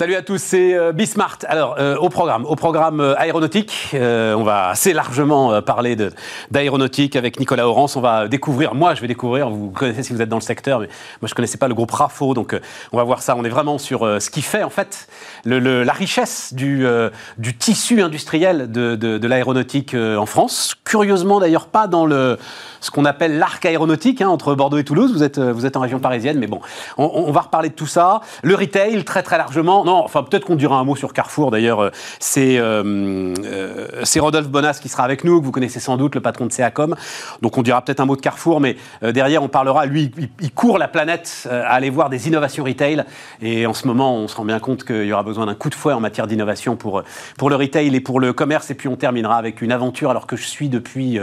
Salut à tous, c'est euh, Bismart. Alors, euh, au programme, au programme euh, aéronautique, on va assez largement parler d'aéronautique avec Nicolas Orance. On va découvrir, moi je vais découvrir, vous connaissez si vous êtes dans le secteur, mais moi je connaissais pas le groupe RAFO, donc on va voir ça. On est vraiment sur ce qui fait en fait la richesse du, tissu industriel de, l'aéronautique en France. Curieusement d'ailleurs pas dans le ce qu'on appelle l'arc aéronautique hein, entre Bordeaux et Toulouse. Vous êtes, vous êtes en région parisienne, mais bon, on, on va reparler de tout ça. Le retail, très très largement enfin peut-être qu'on dira un mot sur Carrefour. D'ailleurs, euh, euh, euh, c'est Rodolphe Bonas qui sera avec nous, que vous connaissez sans doute, le patron de CACOM. Donc on dira peut-être un mot de Carrefour, mais derrière on parlera. Lui, il, court la planète à aller voir des innovations retail. Et en ce moment, on se rend bien compte qu'il y aura besoin d'un coup de fouet en matière d'innovation pour pour le retail et pour le commerce. Et puis on terminera avec une aventure, alors que je suis depuis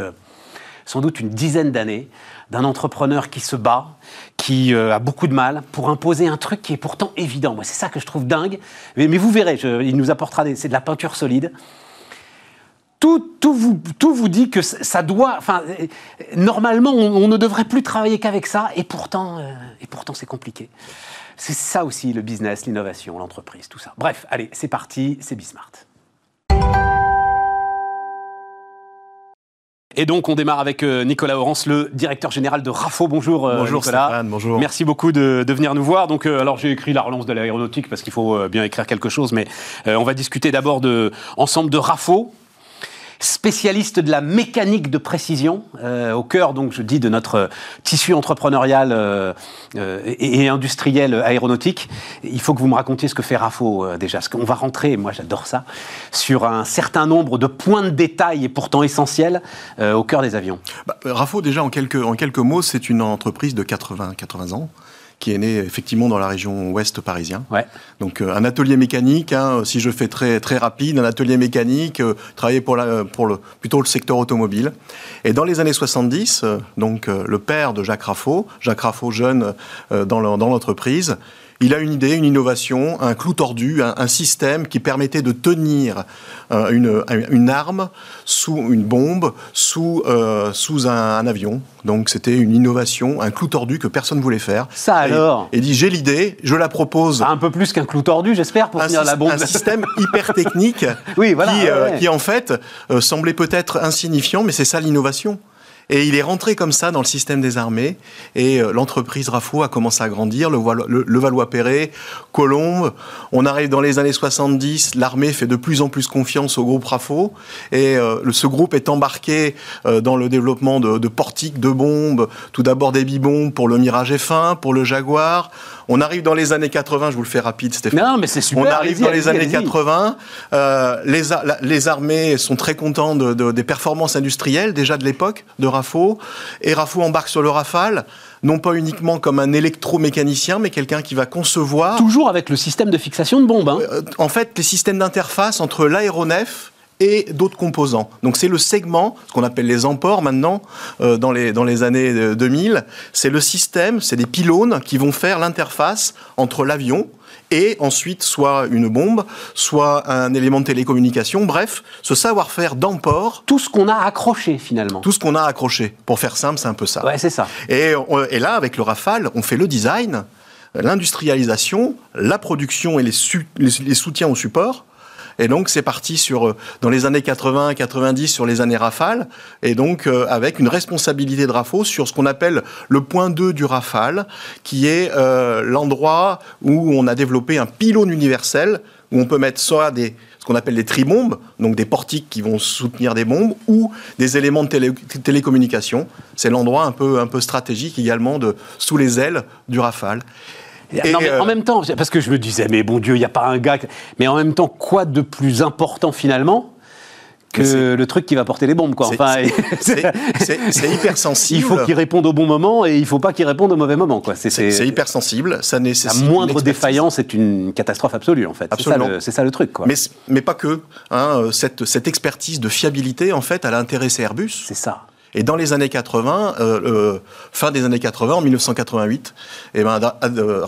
sans doute une dizaine d'années d'un entrepreneur qui se bat, qui euh, a beaucoup de mal pour imposer un truc qui est pourtant évident. Moi, c'est ça que je trouve dingue. Mais, vous verrez, il nous apportera c'est de la peinture solide. Tout, tout, vous, tout vous dit que ça doit. Enfin, normalement, on, ne devrait plus travailler qu'avec ça, et pourtant, euh, et pourtant, c'est compliqué. C'est ça aussi le business, l'innovation, l'entreprise, tout ça. Bref, allez, c'est parti, c'est Bismart. Et donc, on démarre avec euh, Nicolas Orance, le directeur général de RAFO. Bonjour, euh, bonjour Nicolas. Stéphane, bonjour. Merci beaucoup de, venir nous voir. Donc, euh, alors j'ai écrit la relance de l'aéronautique parce qu'il faut bien écrire quelque chose, mais on va discuter d'abord de ensemble de RAFO, spécialiste de la mécanique de précision, euh, au cœur, donc, je dis, de notre tissu entrepreneurial euh, euh, et, industriel aéronautique. Il faut que vous me racontiez ce que fait RAFO déjà, parce qu'on va rentrer, moi j'adore ça, sur un certain nombre de points de détail et pourtant essentiels au cœur des avions. Bah, RAFO, déjà, en quelques, en quelques mots, c'est une entreprise de 80, 80 ans qui est né effectivement dans la région ouest parisien. Ouais. Donc euh, un atelier mécanique, hein, si je fais très très rapide, un atelier mécanique, euh, travaillé pour, la, pour le, plutôt le secteur automobile. Et dans les années 70, euh, donc le père de Jacques Raffaut, Jacques Raffaut jeune dans l'entreprise, il a une idée, une innovation, un clou tordu, un, système qui permettait de tenir euh, une, une, arme sous une bombe, sous, euh, sous un, avion. Donc c'était une innovation, un clou tordu que personne ne voulait faire. Ça alors Et, dit j'ai l'idée, je la propose. Un peu plus qu'un clou tordu, j'espère, pour tenir la bombe. Un système hyper technique oui, voilà, qui, euh, qui en fait semblait peut-être insignifiant, mais c'est ça l'innovation. Et il est rentré comme ça dans le système des armées. Et euh, l'entreprise RAFO a commencé à grandir, le, Valois-Perret, Colombe. On arrive dans les années 70, l'armée fait de plus en plus confiance au groupe RAFO. Et euh, ce groupe est embarqué euh, dans le développement de, de portiques, de bombes, tout d'abord des bibombes pour le Mirage F1, pour le Jaguar. On arrive dans les années 80, je vous le fais rapide, Stéphane. Non, mais c'est super. On arrive dans les années 80. Euh, les, les, armées sont très contents de, des performances industrielles, déjà de l'époque, de RAFO. Et RAFO embarque sur le Rafale non pas uniquement comme un électromécanicien, mais quelqu'un qui va concevoir... Toujours avec le système de fixation de bombes. Hein. Euh, en fait, les systèmes d'interface entre l'aéronef et d'autres composants. Donc c'est le segment, ce qu'on appelle les emports maintenant, euh, dans, les, dans les années 2000, euh, c'est le système, c'est des pylônes qui vont faire l'interface entre l'avion et ensuite soit une bombe, soit un élément de télécommunication, bref, ce savoir-faire d'emport. Tout ce qu'on a accroché finalement. Tout ce qu'on a accroché. Pour faire simple, c'est un peu ça. Ouais, c'est ça. Et, et là, avec le Rafale, on fait le design, l'industrialisation, la production et les, les soutiens au support et donc c'est parti sur euh, dans les années 80, 90 sur les années Rafale, et donc euh, avec une responsabilité de RAFO sur ce qu'on appelle le point 2 du Rafale, qui est euh, l'endroit où on a développé un pylône universel où on peut mettre soit des ce qu'on appelle des tribombes, donc des portiques qui vont soutenir des bombes, ou des éléments de télécommunication. C'est l'endroit un peu, un peu stratégique également de sous les ailes du Rafale non, mais en euh, même temps, parce que je me disais, mais bon Dieu, il n'y a pas un gars. Mais en même temps, quoi de plus important finalement que le truc qui va porter les bombes, quoi. Enfin, c'est hyper sensible. Il faut qu'il réponde au bon moment et il ne faut pas qu'il réponde au mauvais moment, quoi. C'est hyper sensible. Ça nécessite. La moindre défaillance est une catastrophe absolue, en fait. C'est ça, le truc, quoi. Mais, mais pas que. Hein, cette, cette expertise de fiabilité, en fait, elle a intéressé Airbus. C'est ça. Et dans les années 80, euh, euh, fin des années 80, en 1988, eh ben, euh,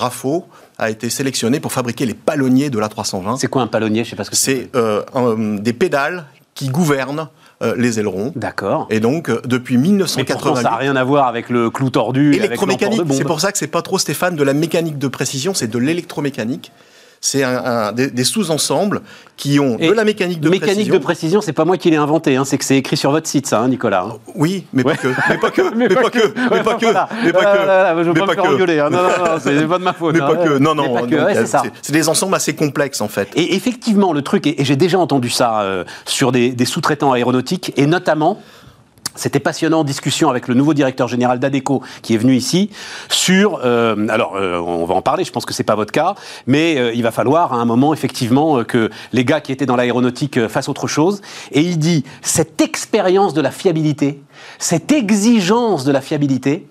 a été sélectionné pour fabriquer les palonniers de l'A320. C'est quoi un palonnier? Je sais pas ce que c'est. C'est des pédales qui gouvernent les ailerons. D'accord. Et donc, depuis 1988... ça n'a rien à voir avec le clou tordu. Électromécanique, c'est pour ça que c'est pas trop Stéphane de la mécanique de précision, c'est de l'électromécanique. C'est un, des, sous-ensembles qui ont de la mécanique de mécanique précision. Mécanique de précision, c'est pas moi qui l'ai inventé, hein, c'est que c'est écrit sur votre site, ça, hein, Nicolas. Hein. Oui, mais pas que, mais pas que, mais pas que, mais pas que, mais pas que. Je veux pas me faire engueuler. Non, non, non, c'est pas de ma faute. Mais pas que, non, non. C'est des ensembles assez complexes en fait. Et effectivement, le truc, et j'ai déjà entendu ça euh, sur des, des sous-traitants aéronautiques, et notamment c'était passionnant discussion avec le nouveau directeur général d'ADECO qui est venu ici sur. Euh, alors, euh, on va en parler. Je pense que c'est pas votre cas, mais euh, il va falloir à un moment effectivement que les gars qui étaient dans l'aéronautique fassent autre chose. Et il dit cette expérience de la fiabilité, cette exigence de la fiabilité.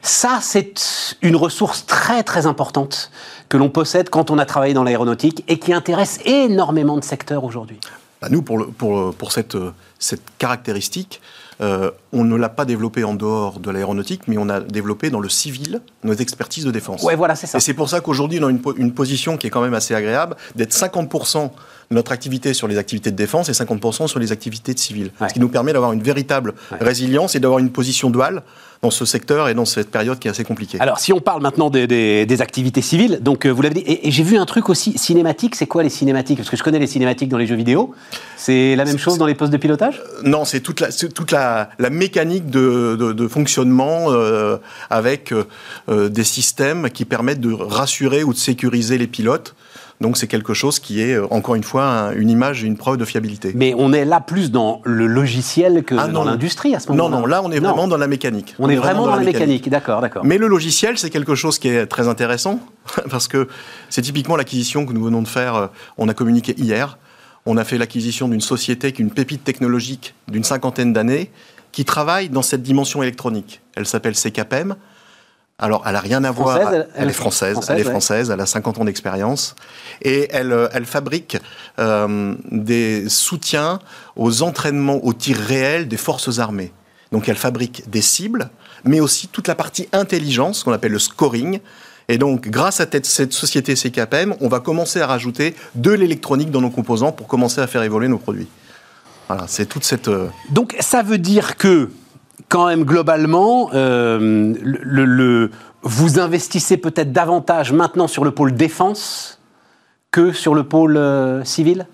Ça, c'est une ressource très très importante que l'on possède quand on a travaillé dans l'aéronautique et qui intéresse énormément de secteurs aujourd'hui. Bah, nous, pour, pour, pour cette, cette caractéristique, euh, on ne l'a pas développé en dehors de l'aéronautique, mais on a développé dans le civil nos expertises de défense. Ouais, voilà, c'est ça. Et c'est pour ça qu'aujourd'hui, on a une, position qui est quand même assez agréable, d'être 50% de notre activité sur les activités de défense et 50% sur les activités de civil. Ce qui nous permet d'avoir une véritable résilience et d'avoir une position duale dans ce secteur et dans cette période qui est assez compliquée. Alors, si on parle maintenant des, activités civiles, donc euh, vous l'avez dit, et, j'ai vu un truc aussi cinématique. C'est quoi les cinématiques? Parce que je connais les cinématiques dans les jeux vidéo. C'est la même chose dans les postes de pilotage? Euh, Non, c'est toute la, toute la, mécanique de, fonctionnement euh, avec des systèmes qui permettent de rassurer ou de sécuriser les pilotes. Donc c'est quelque chose qui est, encore une fois, une image et une preuve de fiabilité. Mais on est là plus dans le logiciel que ah dans l'industrie à ce moment-là. Non, non, là on est vraiment dans la mécanique. On, est, vraiment, dans, la mécanique, d'accord, d'accord. Mais le logiciel, c'est quelque chose qui est très intéressant, parce que c'est typiquement l'acquisition que nous venons de faire, euh, on a communiqué hier. On a fait l'acquisition d'une société qui est une pépite technologique d'une cinquantaine d'années, qui travaille dans cette dimension électronique. Elle s'appelle CKPM. Alors, elle n'a rien à voir. Elle, est française. elle est française. Elle a 50 ans d'expérience. Et elle, euh, elle fabrique euh, des soutiens aux entraînements au tir réel des forces armées. Donc, elle fabrique des cibles, mais aussi toute la partie intelligence, qu'on appelle le scoring. Et donc, grâce à cette société CKPM, on va commencer à rajouter de l'électronique dans nos composants pour commencer à faire évoluer nos produits. Voilà, c'est toute cette. Euh, donc, ça veut dire que quand même globalement, euh, le, vous investissez peut-être davantage maintenant sur le pôle défense que sur le pôle euh, civil?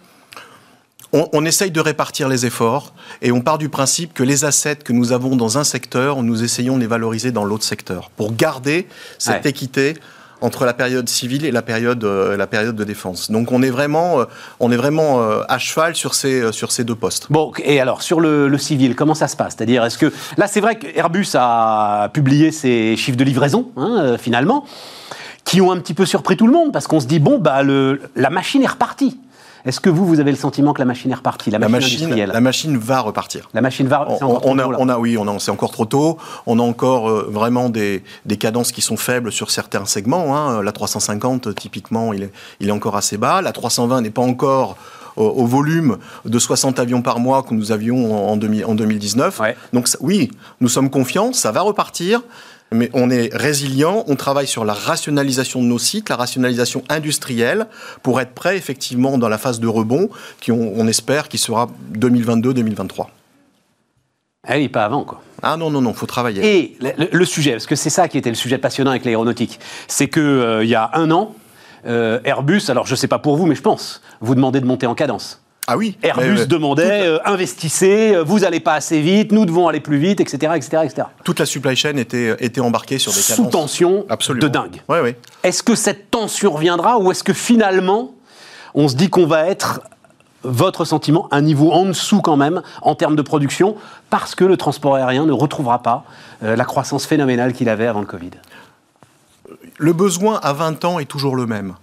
On, essaye de répartir les efforts et on part du principe que les assets que nous avons dans un secteur, nous essayons de les valoriser dans l'autre secteur pour garder cette équité entre la période civile et la période, euh, la période de défense. Donc on est vraiment, euh, on est vraiment euh, à cheval sur ces, sur ces deux postes. Bon, et alors sur le, civil, comment ça se passe? C'est-à-dire, est-ce que là, c'est vrai qu'Airbus a publié ses chiffres de livraison, hein, finalement, qui ont un petit peu surpris tout le monde parce qu'on se dit bon, bah le, la machine est repartie. Est-ce que vous, vous avez le sentiment que la machine est repartie, la, machine, La machine va repartir. La machine va. On, on, a, on a, oui, on a, c'est encore trop tôt. On a encore euh, vraiment des, des, cadences qui sont faibles sur certains segments. Hein. La 350, typiquement, il est, il est encore assez bas. La 320 n'est pas encore au, volume de 60 avions par mois que nous avions en, en 2019. Donc oui, nous sommes confiants, ça va repartir mais on est résilient, on travaille sur la rationalisation de nos sites, la rationalisation industrielle, pour être prêt effectivement dans la phase de rebond, qui on, espère qui sera 2022-2023. Ah oui, pas avant, quoi. Ah non, non, non, faut travailler. Et le, sujet, parce que c'est ça qui était le sujet passionnant avec l'aéronautique, c'est qu'il euh, il y a un an, euh, Airbus, alors je ne sais pas pour vous, mais je pense, vous demandez de monter en cadence. Ah oui. Airbus demandait euh, investissez, euh, vous n'allez pas assez vite, nous devons aller plus vite, etc., etc., etc. Toute la supply chain était, était embarquée sur des sous tension de dingue. Est-ce que cette tension reviendra ou est-ce que finalement on se dit qu'on va être votre sentiment, un niveau en dessous quand même en termes de production, parce que le transport aérien ne retrouvera pas euh, la croissance phénoménale qu'il avait avant le Covid? Le besoin à 20 ans est toujours le même.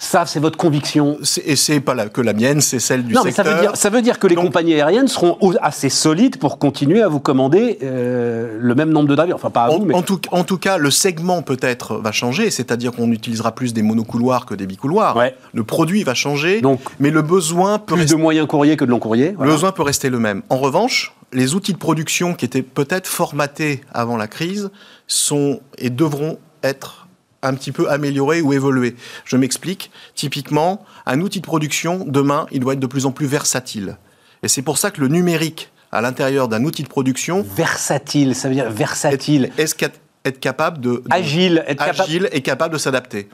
Ça, c'est votre conviction. Et c'est pas que la mienne, c'est celle du non, secteur. Mais ça veut dire, ça veut dire que les compagnies aériennes seront assez solides pour continuer à vous commander euh, le même nombre de d'avions. Enfin, pas à en, vous, mais... en, tout, en tout cas, le segment peut-être va changer, c'est-à-dire qu'on utilisera plus des monocouloirs que des bicouloirs. Ouais. Le produit va changer, Donc, mais le besoin peut plus de moyens courriers que de long courrier. Le besoin peut rester le même. En revanche, les outils de production qui étaient peut-être formatés avant la crise sont et devront être un petit peu améliorer ou évoluer. Je m'explique. Typiquement, un outil de production, demain, il doit être de plus en plus versatile. Et c'est pour ça que le numérique, à l'intérieur d'un outil de production... Versatile, ça veut dire versatile. Est, être capable de... agile. Être agile et capable de s'adapter.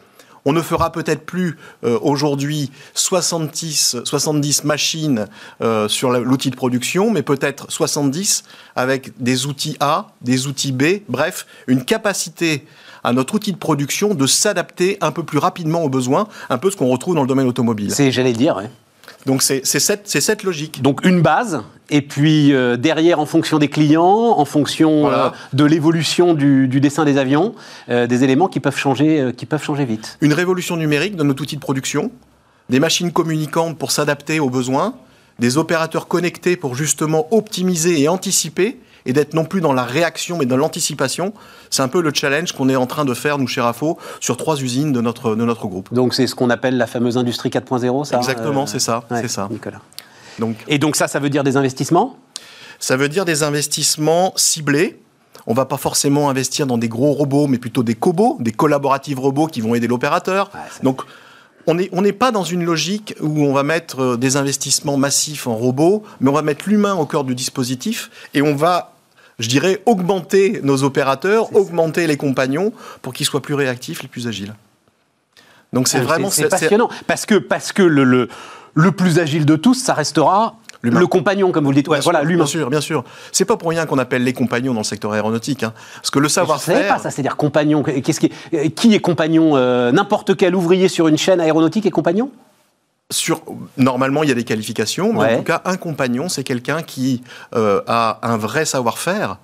On ne fera peut-être plus euh, aujourd'hui 70, 70 machines euh, sur l'outil de production, mais peut-être 70 avec des outils A, des outils B, bref, une capacité à notre outil de production de s'adapter un peu plus rapidement aux besoins, un peu ce qu'on retrouve dans le domaine automobile. C'est, j'allais dire, ouais. Donc c'est cette, cette, logique. Donc une base, et puis euh, derrière, en fonction des clients, en fonction euh, de l'évolution du, dessin des avions, euh, des éléments qui peuvent, changer, qui peuvent changer vite. Une révolution numérique dans notre outil de production, des machines communicantes pour s'adapter aux besoins, des opérateurs connectés pour justement optimiser et anticiper, et d'être non plus dans la réaction mais dans l'anticipation. C'est un peu le challenge qu'on est en train de faire, nous, chez RAFO, sur trois usines de notre, de notre groupe. Donc c'est ce qu'on appelle la fameuse industrie 4.0, ça Exactement, euh, c'est ça. c'est ça. Nicolas. Donc, et donc ça, ça veut dire des investissements? Ça veut dire des investissements ciblés. On ne va pas forcément investir dans des gros robots, mais plutôt des cobots, des collaboratives robots qui vont aider l'opérateur. donc on n'est pas dans une logique où on va mettre euh, des investissements massifs en robots, mais on va mettre l'humain au cœur du dispositif et on va je dirais, augmenter nos opérateurs, augmenter les compagnons pour qu'ils soient plus réactifs et plus agiles. Donc c'est ah, vraiment c'est passionnant parce que parce que le, le, le plus agile de tous, ça restera le compagnon, comme vous le dites. voilà, l'humain. Bien sûr, bien sûr. C'est pas pour rien qu'on appelle les compagnons dans le secteur aéronautique. Hein. Parce que le savoir-faire. Je ne pas ça, c'est-à-dire compagnon. Qu'est-ce qui, qui est compagnon euh, N'importe quel ouvrier sur une chaîne aéronautique est compagnon? Sur, normalement, il y a des qualifications, mais en tout cas, un compagnon, c'est quelqu'un qui euh, a un vrai savoir-faire.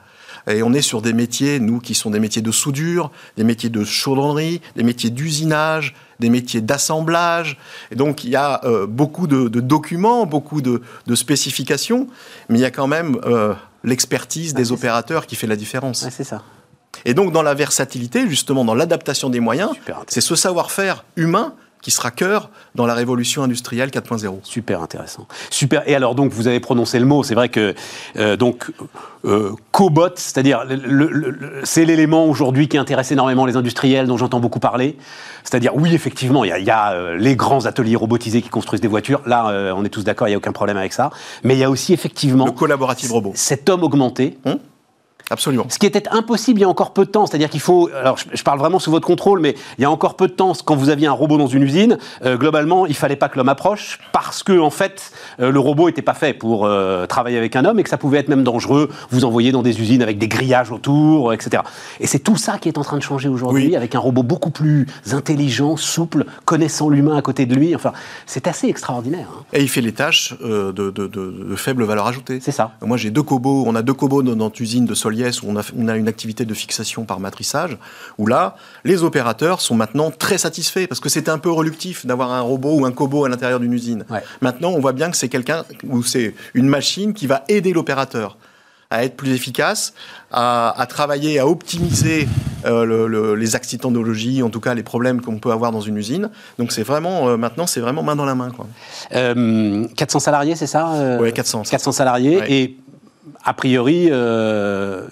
Et on est sur des métiers, nous, qui sont des métiers de soudure, des métiers de chaudronnerie, des métiers d'usinage, des métiers d'assemblage. Et donc, il y a euh, beaucoup de, documents, beaucoup de, spécifications, mais il y a quand même euh, l'expertise des opérateurs qui fait la différence. c'est ça. Et donc, dans la versatilité, justement, dans l'adaptation des moyens, c'est ce savoir-faire humain qui sera cœur dans la révolution industrielle 4.0. Super intéressant. Super. Et alors donc vous avez prononcé le mot. C'est vrai que euh, donc euh, cobot, c'est-à-dire c'est l'élément aujourd'hui qui intéresse énormément les industriels, dont j'entends beaucoup parler. C'est-à-dire oui effectivement il y a, euh, les grands ateliers robotisés qui construisent des voitures. Là on est tous d'accord, il n'y a aucun problème avec ça. Mais il y a aussi effectivement le collaboratif robot. Cet homme augmenté. Hum Absolument. Ce qui était impossible il y a encore peu de temps, c'est-à-dire qu'il faut, alors je, parle vraiment sous votre contrôle, mais il y a encore peu de temps, quand vous aviez un robot dans une usine, euh, globalement, il fallait pas que l'homme approche parce que en fait, euh, le robot n'était pas fait pour euh, travailler avec un homme et que ça pouvait être même dangereux. Vous envoyer dans des usines avec des grillages autour, etc. Et c'est tout ça qui est en train de changer aujourd'hui, avec un robot beaucoup plus intelligent, souple, connaissant l'humain à côté de lui. Enfin, c'est assez extraordinaire. Hein. Et il fait les tâches de, de, de, faible valeur ajoutée. C'est ça. Moi, j'ai deux cobots. On a deux cobots dans notre usine de Solier où on a, une activité de fixation par matrissage, où là, les opérateurs sont maintenant très satisfaits, parce que c'était un peu reluctif d'avoir un robot ou un cobot à l'intérieur d'une usine. Maintenant, on voit bien que c'est quelqu'un, ou c'est une machine qui va aider l'opérateur à être plus efficace, à, travailler, à optimiser euh, les accidentologies, en tout cas les problèmes qu'on peut avoir dans une usine. Donc c'est vraiment, euh, maintenant, c'est vraiment main dans la main. Quoi. 400 euh, salariés, c'est ça Oui, 400. 400 salariés. Et a priori, euh,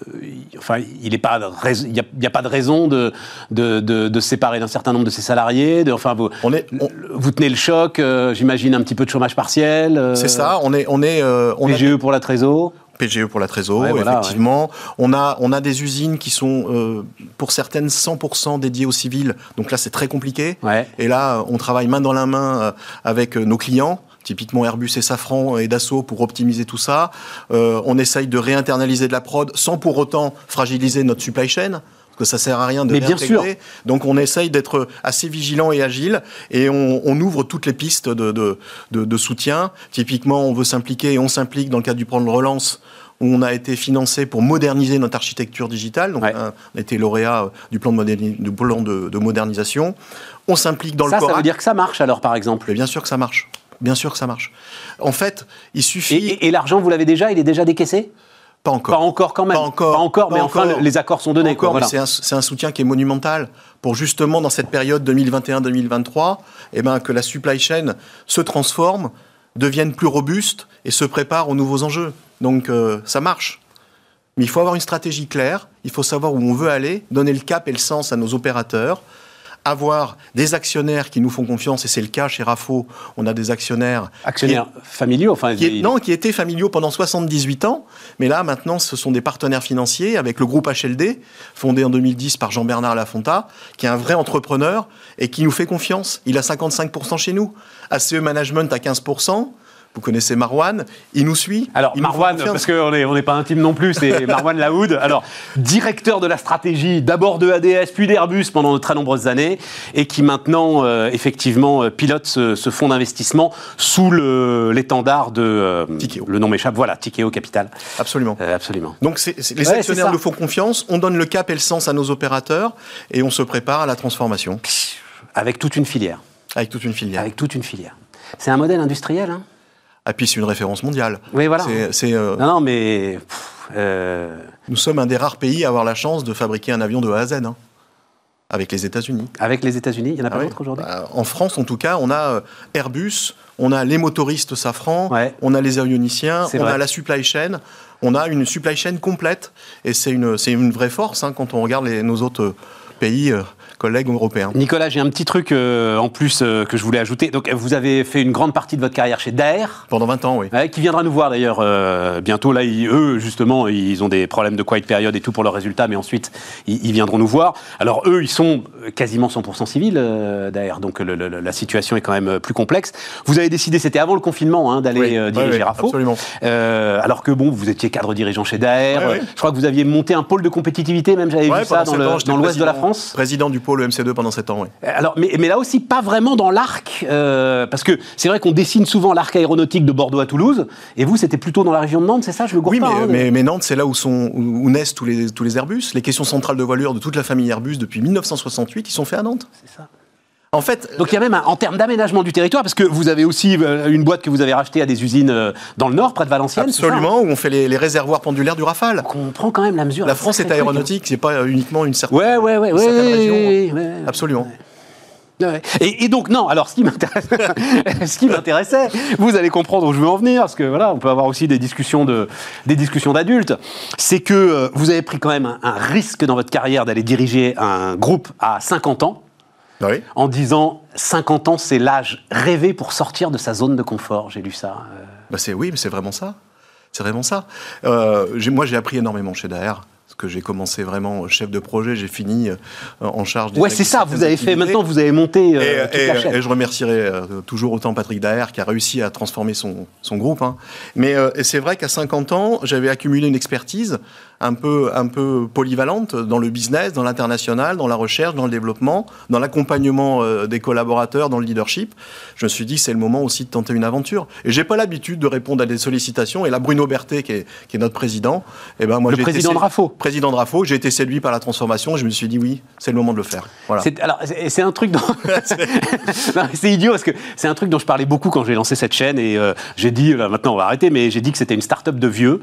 enfin, il n'y a, pas de raison de, de, de, se séparer d'un certain nombre de ses salariés. De, enfin, vous, on est, vous tenez le choc, euh, j'imagine un petit peu de chômage partiel. Euh, c'est ça, on est... On est on PGE pour la Trésor PGE pour la Trésor, effectivement. On, a, on a des usines qui sont, pour certaines, 100% dédiées aux civils. Donc là, c'est très compliqué. Et là, on travaille main dans la main avec nos clients typiquement Airbus et Safran et Dassault pour optimiser tout ça. Euh, on essaye de réinternaliser de la prod sans pour autant fragiliser notre supply chain parce que ça sert à rien de Mais bien sûr. Donc on essaye d'être assez vigilant et agile et on, ouvre toutes les pistes de, de, soutien. Typiquement, on veut s'impliquer et on s'implique dans le cadre du plan de relance où on a été financé pour moderniser notre architecture digitale. Donc, on a été lauréat du plan de, du plan de, modernisation. On s'implique dans le Ça, ça veut dire que ça marche alors, par exemple Bien sûr que ça marche. Bien sûr que ça marche. En fait, il suffit. Et, l'argent, vous l'avez déjà? Il est déjà décaissé? Pas encore. Pas encore quand même. Pas encore. Pas encore, mais enfin, les accords sont donnés. Encore, c'est un, soutien qui est monumental pour justement, dans cette période 2021-2023, eh ben, que la supply chain se transforme, devienne plus robuste et se prépare aux nouveaux enjeux. Donc, euh, ça marche. Mais il faut avoir une stratégie claire, il faut savoir où on veut aller, donner le cap et le sens à nos opérateurs, avoir des actionnaires qui nous font confiance, et c'est le cas chez Rafo, on a des actionnaires... Actionnaires familiaux enfin, Non, qui étaient familiaux pendant 78 ans, mais là maintenant ce sont des partenaires financiers avec le groupe HLD, fondé en 2010 par Jean-Bernard Lafonta, qui est un vrai entrepreneur et qui nous fait confiance. Il a 55% chez nous. ACE Management à 15%. Vous connaissez Marwan, il nous suit. Alors Marwan, parce qu'on n'est on pas intime non plus, c'est Marwan Laoud. Alors directeur de la stratégie, d'abord de ADS, puis d'Airbus pendant de très nombreuses années, et qui maintenant euh, effectivement euh, pilote ce, fonds d'investissement sous l'étendard de euh, Le nom m'échappe. Voilà, Tikeo Capital. Absolument. absolument. Donc les actionnaires nous font confiance, on donne le cap et le sens à nos opérateurs, et on se prépare à la transformation. Avec toute une filière. Avec toute une filière. Avec toute une filière. C'est un modèle industriel. Hein? Et puis c'est une référence mondiale. Oui, voilà. C'est, euh, non, non, mais. Euh, Nous sommes un des rares pays à avoir la chance de fabriquer un avion de A à Z. Hein, avec les États-Unis. Avec les États-Unis, il n'y en a pas ah d'autres aujourd'hui? Bah, En France, en tout cas, on a euh, Airbus, on a les motoristes Safran, on a les avioniciens, on a la supply chain, on a une supply chain complète. Et c'est une, c'est une vraie force hein, quand on regarde les, nos autres pays collègues européens. Nicolas, j'ai un petit truc euh, en plus euh, que je voulais ajouter. Donc, vous avez fait une grande partie de votre carrière chez Daer. Pendant 20 ans, oui. qui viendra nous voir d'ailleurs euh, bientôt. Là, eux, justement, ils ont des problèmes de quiet période et tout pour leurs résultats, mais ensuite, ils, viendront nous voir. Alors, eux, ils sont quasiment 100% civils, Daer. Donc, la situation est quand même plus complexe. Vous avez décidé, c'était avant le confinement, hein, d'aller diriger RAFO. Absolument. alors que, bon, vous étiez cadre dirigeant chez Daer. je crois que vous aviez monté un pôle de compétitivité, même j'avais vu ça dans l'ouest de la France. Président du le MC2 pendant 7 ans, oui. Alors, mais, mais, là aussi, pas vraiment dans l'arc, euh, parce que c'est vrai qu'on dessine souvent l'arc aéronautique de Bordeaux à Toulouse, et vous, c'était plutôt dans la région de Nantes, c'est ça Je le Oui, mais, hein, mais, mais, Nantes, c'est là où, sont, où naissent tous les, tous les Airbus. Les questions centrales de voilure de toute la famille Airbus depuis 1968, ils sont faits à Nantes. C'est ça. En fait, donc il y a même en termes d'aménagement du territoire, parce que vous avez aussi euh, une boîte que vous avez rachetée à des usines euh, dans le nord, près de Valenciennes. Absolument, où on fait les, réservoirs pendulaires du Rafale. Donc on prend quand même la mesure. La France est aéronautique, c'est pas uniquement une certaine, ouais, ouais, ouais, région. Absolument. Et, donc non, alors ce qui m'intéressait, vous allez comprendre où je veux en venir, parce que voilà, on peut avoir aussi des discussions de, des discussions d'adultes, c'est que euh, vous avez pris quand même un, un risque dans votre carrière d'aller diriger un groupe à 50 ans. En disant 50 ans, c'est l'âge rêvé pour sortir de sa zone de confort. J'ai lu ça. Euh. Bah c'est oui, mais c'est vraiment ça. C'est vraiment ça. Euh, moi, j'ai appris énormément chez Daer que j'ai commencé vraiment chef de projet, j'ai fini euh, en charge. Ouais, c'est ça, vous avez fait, maintenant vous avez monté. et, et, je remercierai toujours autant Patrick Daher qui a réussi à transformer son, son groupe. Hein. Mais c'est vrai qu'à 50 ans, j'avais accumulé une expertise un peu, un peu polyvalente dans le business, dans l'international, dans la recherche, dans le développement, dans l'accompagnement euh, des collaborateurs, dans le leadership. Je me suis dit, c'est le moment aussi de tenter une aventure. Et j'ai pas l'habitude de répondre à des sollicitations. Et là, Bruno Berthet, qui est, qui est notre président, et eh ben moi, le président de RAFO. Président de j'ai été séduit par la transformation. Et je me suis dit, oui, c'est le moment de le faire. Voilà. Alors, c'est un truc dont... c'est idiot parce que c'est un truc dont je parlais beaucoup quand j'ai lancé cette chaîne. Et euh, j'ai dit, là, maintenant on va arrêter, mais j'ai dit que c'était une start-up de vieux.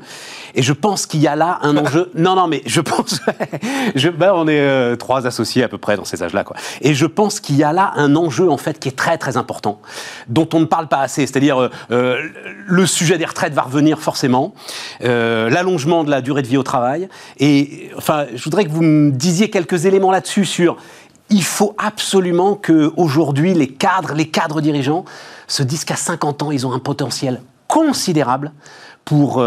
Et je pense qu'il y a là un enjeu. non, non, mais je pense. je, ben, on est euh, trois associés à peu près dans ces âges-là, quoi. Et je pense qu'il y a là un enjeu en fait qui est très très important, dont on ne parle pas assez. C'est-à-dire euh, euh, le sujet des retraites va revenir forcément, l'allongement de la durée de vie au travail. Et enfin, je voudrais que vous me disiez quelques éléments là-dessus sur il faut absolument que aujourd'hui les cadres, les cadres dirigeants se disent qu'à 50 ans, ils ont un potentiel considérable pour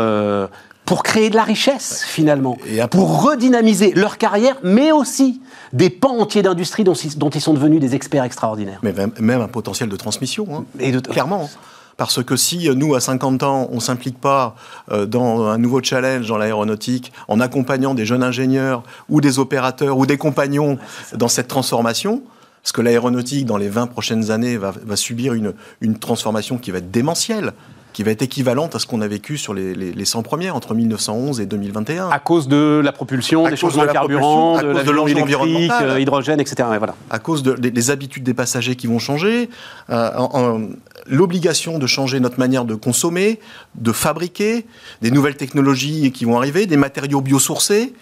pour créer de la richesse finalement, et pour redynamiser leur carrière, mais aussi des pans entiers d'industrie dont, ils sont devenus des experts extraordinaires. Mais même, un potentiel de transmission, hein. et de, clairement. Parce que si euh, nous, à 50 ans, on ne s'implique pas euh, dans un nouveau challenge dans l'aéronautique, en accompagnant des jeunes ingénieurs ou des opérateurs ou des compagnons dans cette transformation, parce que l'aéronautique, dans les 20 prochaines années, va, subir une, une transformation qui va être démentielle qui va être équivalente à ce qu'on a vécu sur les, les, 100 premières entre 1911 et 2021. À cause de la propulsion, des changements de, carburant, de, de l'enjeu électrique, euh, hydrogène, etc. voilà. À cause des habitudes des passagers qui vont changer, euh, l'obligation de changer notre manière de consommer, de fabriquer, des nouvelles technologies qui vont arriver, des matériaux biosourcés.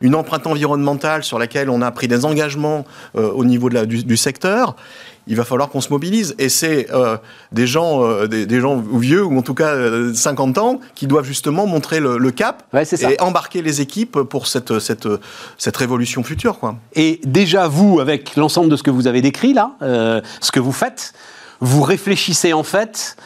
une empreinte environnementale sur laquelle on a pris des engagements au niveau de la, du, secteur il va falloir qu'on se mobilise. Et c'est des gens, des, gens vieux ou en tout cas 50 ans qui doivent justement montrer le, cap et embarquer les équipes pour cette, cette, cette révolution future. Quoi. Et déjà vous, avec l'ensemble de ce que vous avez décrit là, ce que vous faites, vous réfléchissez en fait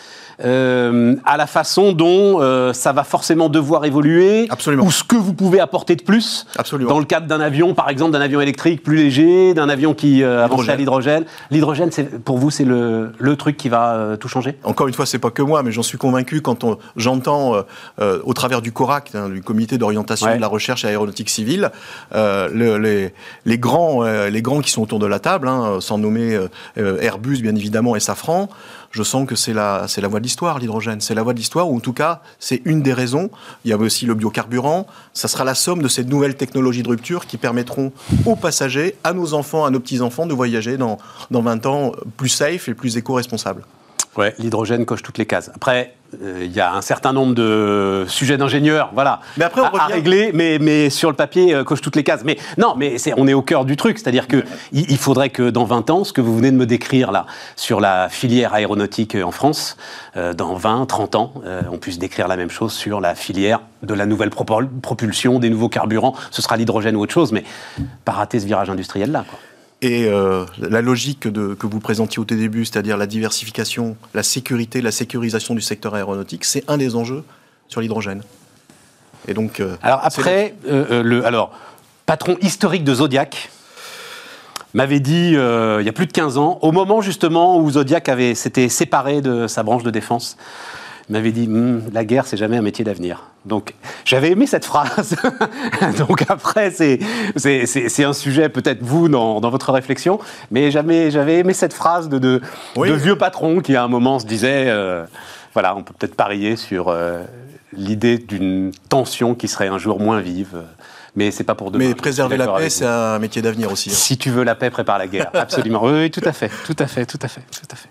euh, à la façon dont euh, ça va forcément devoir évoluer, Absolument. ou ce que vous pouvez apporter de plus Absolument. dans le cadre d'un avion, par exemple d'un avion électrique plus léger, d'un avion qui euh, avance à l'hydrogène. L'hydrogène, pour vous, c'est le, le, truc qui va euh, tout changer? Encore une fois, c'est pas que moi, mais j'en suis convaincu quand j'entends au travers du CORAC, hein, du Comité d'orientation de la recherche aéronautique civile, le, les, les, grands, les grands qui sont autour de la table, hein, sans nommer Airbus bien évidemment et Safran, je sens que c'est la, voie de l'histoire, l'hydrogène. C'est la voie de l'histoire, ou en tout cas, c'est une des raisons. Il y a aussi le biocarburant. Ça sera la somme de ces nouvelles technologies de rupture qui permettront aux passagers, à nos enfants, à nos petits-enfants, de voyager dans, dans 20 ans plus safe et plus éco-responsable. Ouais, l'hydrogène coche toutes les cases. Après, euh, il y a un certain nombre de sujets d'ingénieurs, voilà, mais après, on à, régler, mais, mais sur le papier, euh, coche toutes les cases. Mais non, mais on est au cœur du truc, c'est-à-dire que il, faudrait que dans 20 ans, ce que vous venez de me décrire là, sur la filière aéronautique en France, euh, dans 20, 30 ans, on puisse décrire la même chose sur la filière de la nouvelle propulsion, des nouveaux carburants. Ce sera l'hydrogène ou autre chose, mais pas rater ce virage industriel là. Quoi. Et euh, la logique de, que vous présentiez au début, c'est-à-dire la diversification, la sécurité, la sécurisation du secteur aéronautique, c'est un des enjeux sur l'hydrogène. Et donc. Euh, alors après, euh, le alors patron historique de Zodiac m'avait dit il y a plus de 15 ans, au moment justement où Zodiac avait s'était séparé de sa branche de défense, m'avait dit hum, la guerre c'est jamais un métier d'avenir. Donc j'avais aimé cette phrase. Donc après c'est c'est un sujet peut-être vous dans, dans, votre réflexion, mais j'avais aimé cette phrase de de, de, vieux patron qui à un moment se disait euh, voilà on peut peut-être parier sur euh, l'idée d'une tension qui serait un jour moins vive mais c'est pas pour demain. Mais préserver la paix, c'est un métier d'avenir aussi. Hein. Si tu veux la paix, prépare la guerre. Absolument. oui, tout à fait, tout à fait, tout à fait, tout à fait.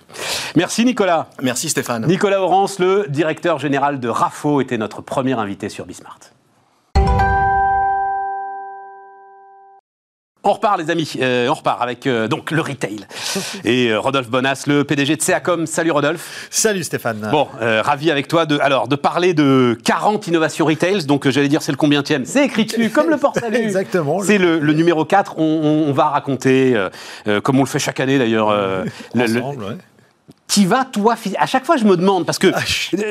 Merci Nicolas. Merci Stéphane. Nicolas Orance, le directeur général de RAFO, était notre premier invité sur Bismart. On repart, les amis. Euh, on repart avec euh, donc le retail. Et euh, Rodolphe Bonas, le PDG de Seacom. Salut Rodolphe. Salut Stéphane. Bon, ravi avec toi de, alors, de parler de 40 innovations retail. Donc, j'allais dire, c'est le combientième C'est écrit dessus, comme le port salut. Exactement. C'est le, numéro 4. On, va raconter, comme on le fait chaque année d'ailleurs, Ensemble, ouais qui vas, toi, à chaque fois je me demande, parce que ah,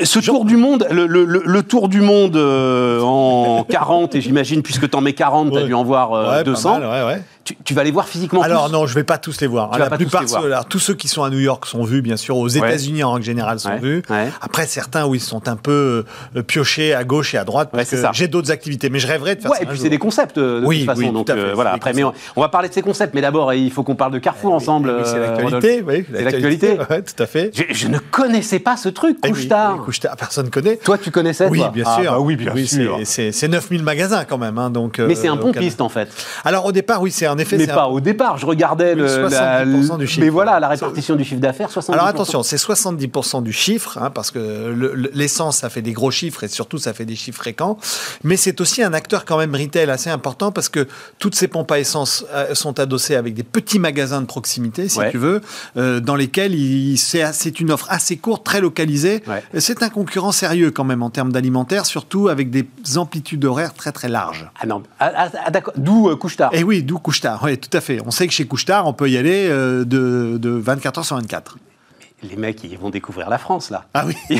ce tour du monde, le, tour du monde en 40, et j'imagine, puisque tu en mets 40, tu as dû en voir 200, ouais, ouais, tu, vas les voir physiquement Alors non, je vais pas tous les voir. la plupart, tous, tous ceux qui sont à New York sont vus, bien sûr. Aux États-Unis en règle générale sont vus. Après certains, oui, sont un peu euh, piochés à gauche et à droite parce que j'ai d'autres activités. Mais je rêverais de faire ça. Et puis c'est des concepts de toute façon. donc euh, voilà. Après, mais on, va parler de ces concepts, mais d'abord il faut qu'on parle de Carrefour eh ensemble. c'est euh, l'actualité. Oui, c'est l'actualité. tout à fait. Je, ne connaissais pas ce truc, eh Couche-Tard. personne connaît. Toi, tu connaissais Oui, bien ah, sûr. Bah oui, bien sûr. C'est 9000 magasins quand même. Hein, donc. Mais c'est un pompiste en fait. Alors au départ, oui, c'est en effet. Mais pas au départ je regardais le, 70% du chiffre. Mais voilà, la répartition du chiffre d'affaires, 70%. Alors attention, c'est 70% du chiffre, hein, parce que l'essence, ça fait des gros chiffres et surtout, ça fait des chiffres fréquents. Mais c'est aussi un acteur quand même retail assez important parce que toutes ces pompes à essence euh, sont adossées avec des petits magasins de proximité, si tu veux, euh, dans lesquels c'est une offre assez courte, très localisée. C'est un concurrent sérieux quand même en termes d'alimentaire, surtout avec des amplitudes horaires très très larges. Ah non, ah, ah, ah, d'accord. D'où euh, couche Eh oui, d'où couche oui, tout à fait. On sait que chez Couchetard, on peut y aller euh, de, de 24 heures sur 24 les mecs, ils vont découvrir la France, là. Ah oui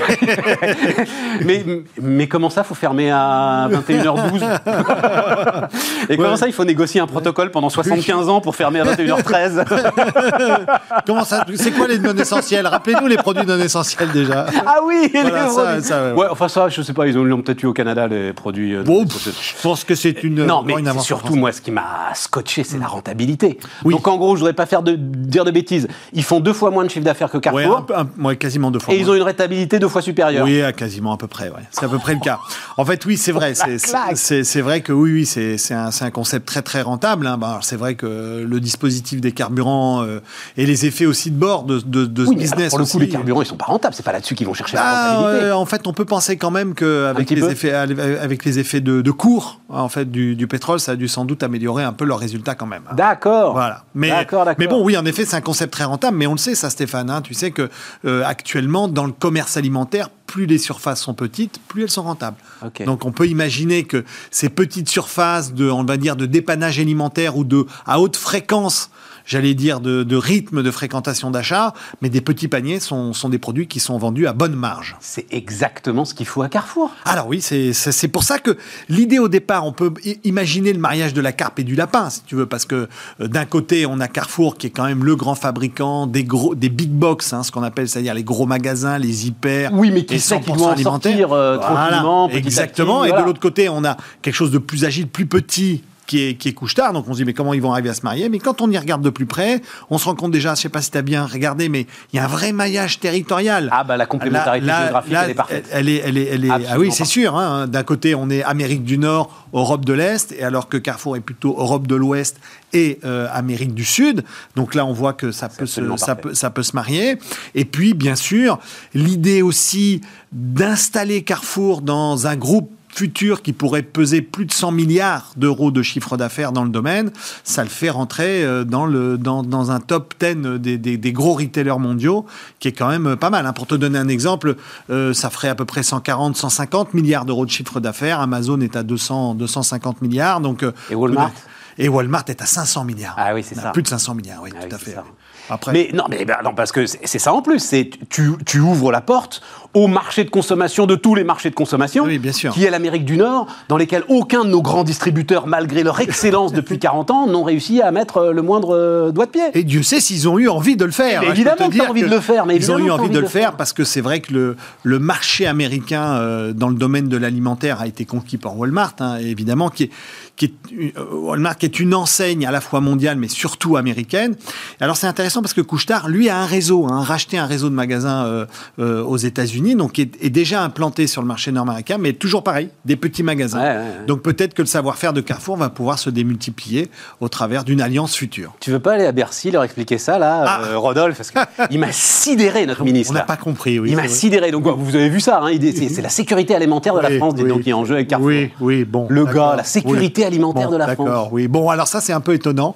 mais, mais comment ça, faut fermer à 21h12 Et comment ça, il faut négocier un protocole pendant 75 ans pour fermer à 21h13 Comment ça C'est quoi les non essentiels Rappelez-nous les produits non essentiels déjà. Ah oui ouais. enfin ça, je sais pas, ils ont peut-être eu au Canada, les produits... Euh, bon, je pense que c'est une... Non, mais surtout, moi, ce qui m'a scotché, c'est la rentabilité. Donc en gros, je voudrais pas faire de, dire de bêtises. Ils font deux fois moins de chiffre d'affaires que Carrefour fois un- un- ouais, quasiment deux fois. Et ils ont une rétabilité deux fois supérieure. Oui, à quasiment à peu près. Ouais. C'est à peu près le cas. En fait, oui, c'est vrai. C'est- vrai que oui, oui, c'est un, concept très très rentable. hein. Bah, c'est vrai que le dispositif des carburants euh, et les effets aussi de bord de, de, de ce Oui, business. pour le coup, aussi, les carburants, ils sont pas rentables. C'est pas là-dessus qu'ils vont chercher la ah, rentabilité. ouais, en fait, on peut penser quand même qu'avec les peu effets, avec les effets de, de cours en fait du, du pétrole, ça a dû sans doute améliorer un peu leurs résultats quand même. D'accord. Voilà. Mais, D'accord, d'accord. mais bon, oui, en effet, c'est un concept très rentable. Mais on le sait, ça, Stéphane. hein, tu sais que euh, actuellement, dans le commerce alimentaire, plus les surfaces sont petites, plus elles sont rentables. Donc, on peut imaginer que ces petites surfaces de, on va dire, de dépannage alimentaire ou de à haute fréquence. J'allais dire de, de rythme de fréquentation d'achat, mais des petits paniers sont, sont des produits qui sont vendus à bonne marge. C'est exactement ce qu'il faut à Carrefour. Alors oui, c'est pour ça que l'idée au départ, on peut imaginer le mariage de la carpe et du lapin, si tu veux, parce que euh, d'un côté, on a Carrefour qui est quand même le grand fabricant des gros, des big box, hein, ce qu'on appelle, c'est-à-dire les gros magasins, les hyper, Oui, mais qui 100% doit en sortir, euh, tranquillement, exactement. petit, et voilà. de l'autre côté, on a quelque chose de plus agile, plus petit. Qui est, qui est couche-tard, donc on se dit mais comment ils vont arriver à se marier? Mais quand on y regarde de plus près, on se rend compte déjà, je sais pas si tu as bien regardé, mais il y a un vrai maillage territorial. Ah, bah, la complémentarité Là- géographique, là, elle est parfaite. Elle est, elle est, elle est- ah oui, c'est sûr. hein. D'un côté, on est Amérique du Nord, Europe de l'Est, et alors que Carrefour est plutôt Europe de l'Ouest et euh, Amérique du Sud. Donc là, on voit que ça peut, se, ça, peut, ça peut se marier. Et puis, bien sûr, l'idée aussi d'installer Carrefour dans un groupe futur qui pourrait peser plus de 100 milliards d'euros de chiffre d'affaires dans le domaine, ça le fait rentrer euh, dans, le, dans, dans un top 10 des, des, des gros retailers mondiaux, qui est quand même euh, pas mal. hein. Pour te donner un exemple, euh, ça ferait à peu près 140, 150 milliards d'euros de chiffre d'affaires. Amazon est à 200, 250 milliards. Donc, Et Walmart Et Walmart est à 500 milliards. Ah oui, c'est ça. Plus de 500 milliards, oui, Ah tout oui, à fait. ça. Après, Mais non, mais ben, non, parce que c'est c'est ça en plus. C'est tu, tu ouvres la porte au marché de consommation de tous les marchés de consommation, Oui, bien sûr. qui est l'Amérique du Nord, dans lesquels aucun de nos grands distributeurs, malgré leur excellence depuis 40 ans, n'ont réussi à mettre euh, le moindre euh, doigt de pied. Et Dieu sait s'ils ont eu envie de le faire. Mais hein, évidemment t'as dire envie de le faire, mais ils ont eu envie de le faire parce que c'est vrai que le, le marché américain euh, dans le domaine de l'alimentaire a été conquis par Walmart, hein, évidemment, qui est, qui est, Walmart qui est une enseigne à la fois mondiale mais surtout américaine. Alors c'est intéressant parce que Couchetard, lui, a un réseau, hein, racheté un réseau de magasins euh, euh, aux États-Unis, donc qui est, est déjà implanté sur le marché nord-américain, mais toujours pareil, des petits magasins. Ouais, ouais, ouais. Donc peut-être que le savoir-faire de Carrefour va pouvoir se démultiplier au travers d'une alliance future. Tu veux pas aller à Bercy leur expliquer ça, là, Ah. euh, Rodolphe Parce qu'il m'a sidéré, notre ministre. On n'a pas compris, oui. Il m'a sidéré. Donc, vous avez vu ça, hein, c'est la sécurité alimentaire de la France, oui. donc, qui est en jeu avec Carrefour. Oui, oui, bon. Le gars, la sécurité oui. alimentaire Bon, de la France. D'accord, oui. Bon, alors ça, c'est un peu étonnant.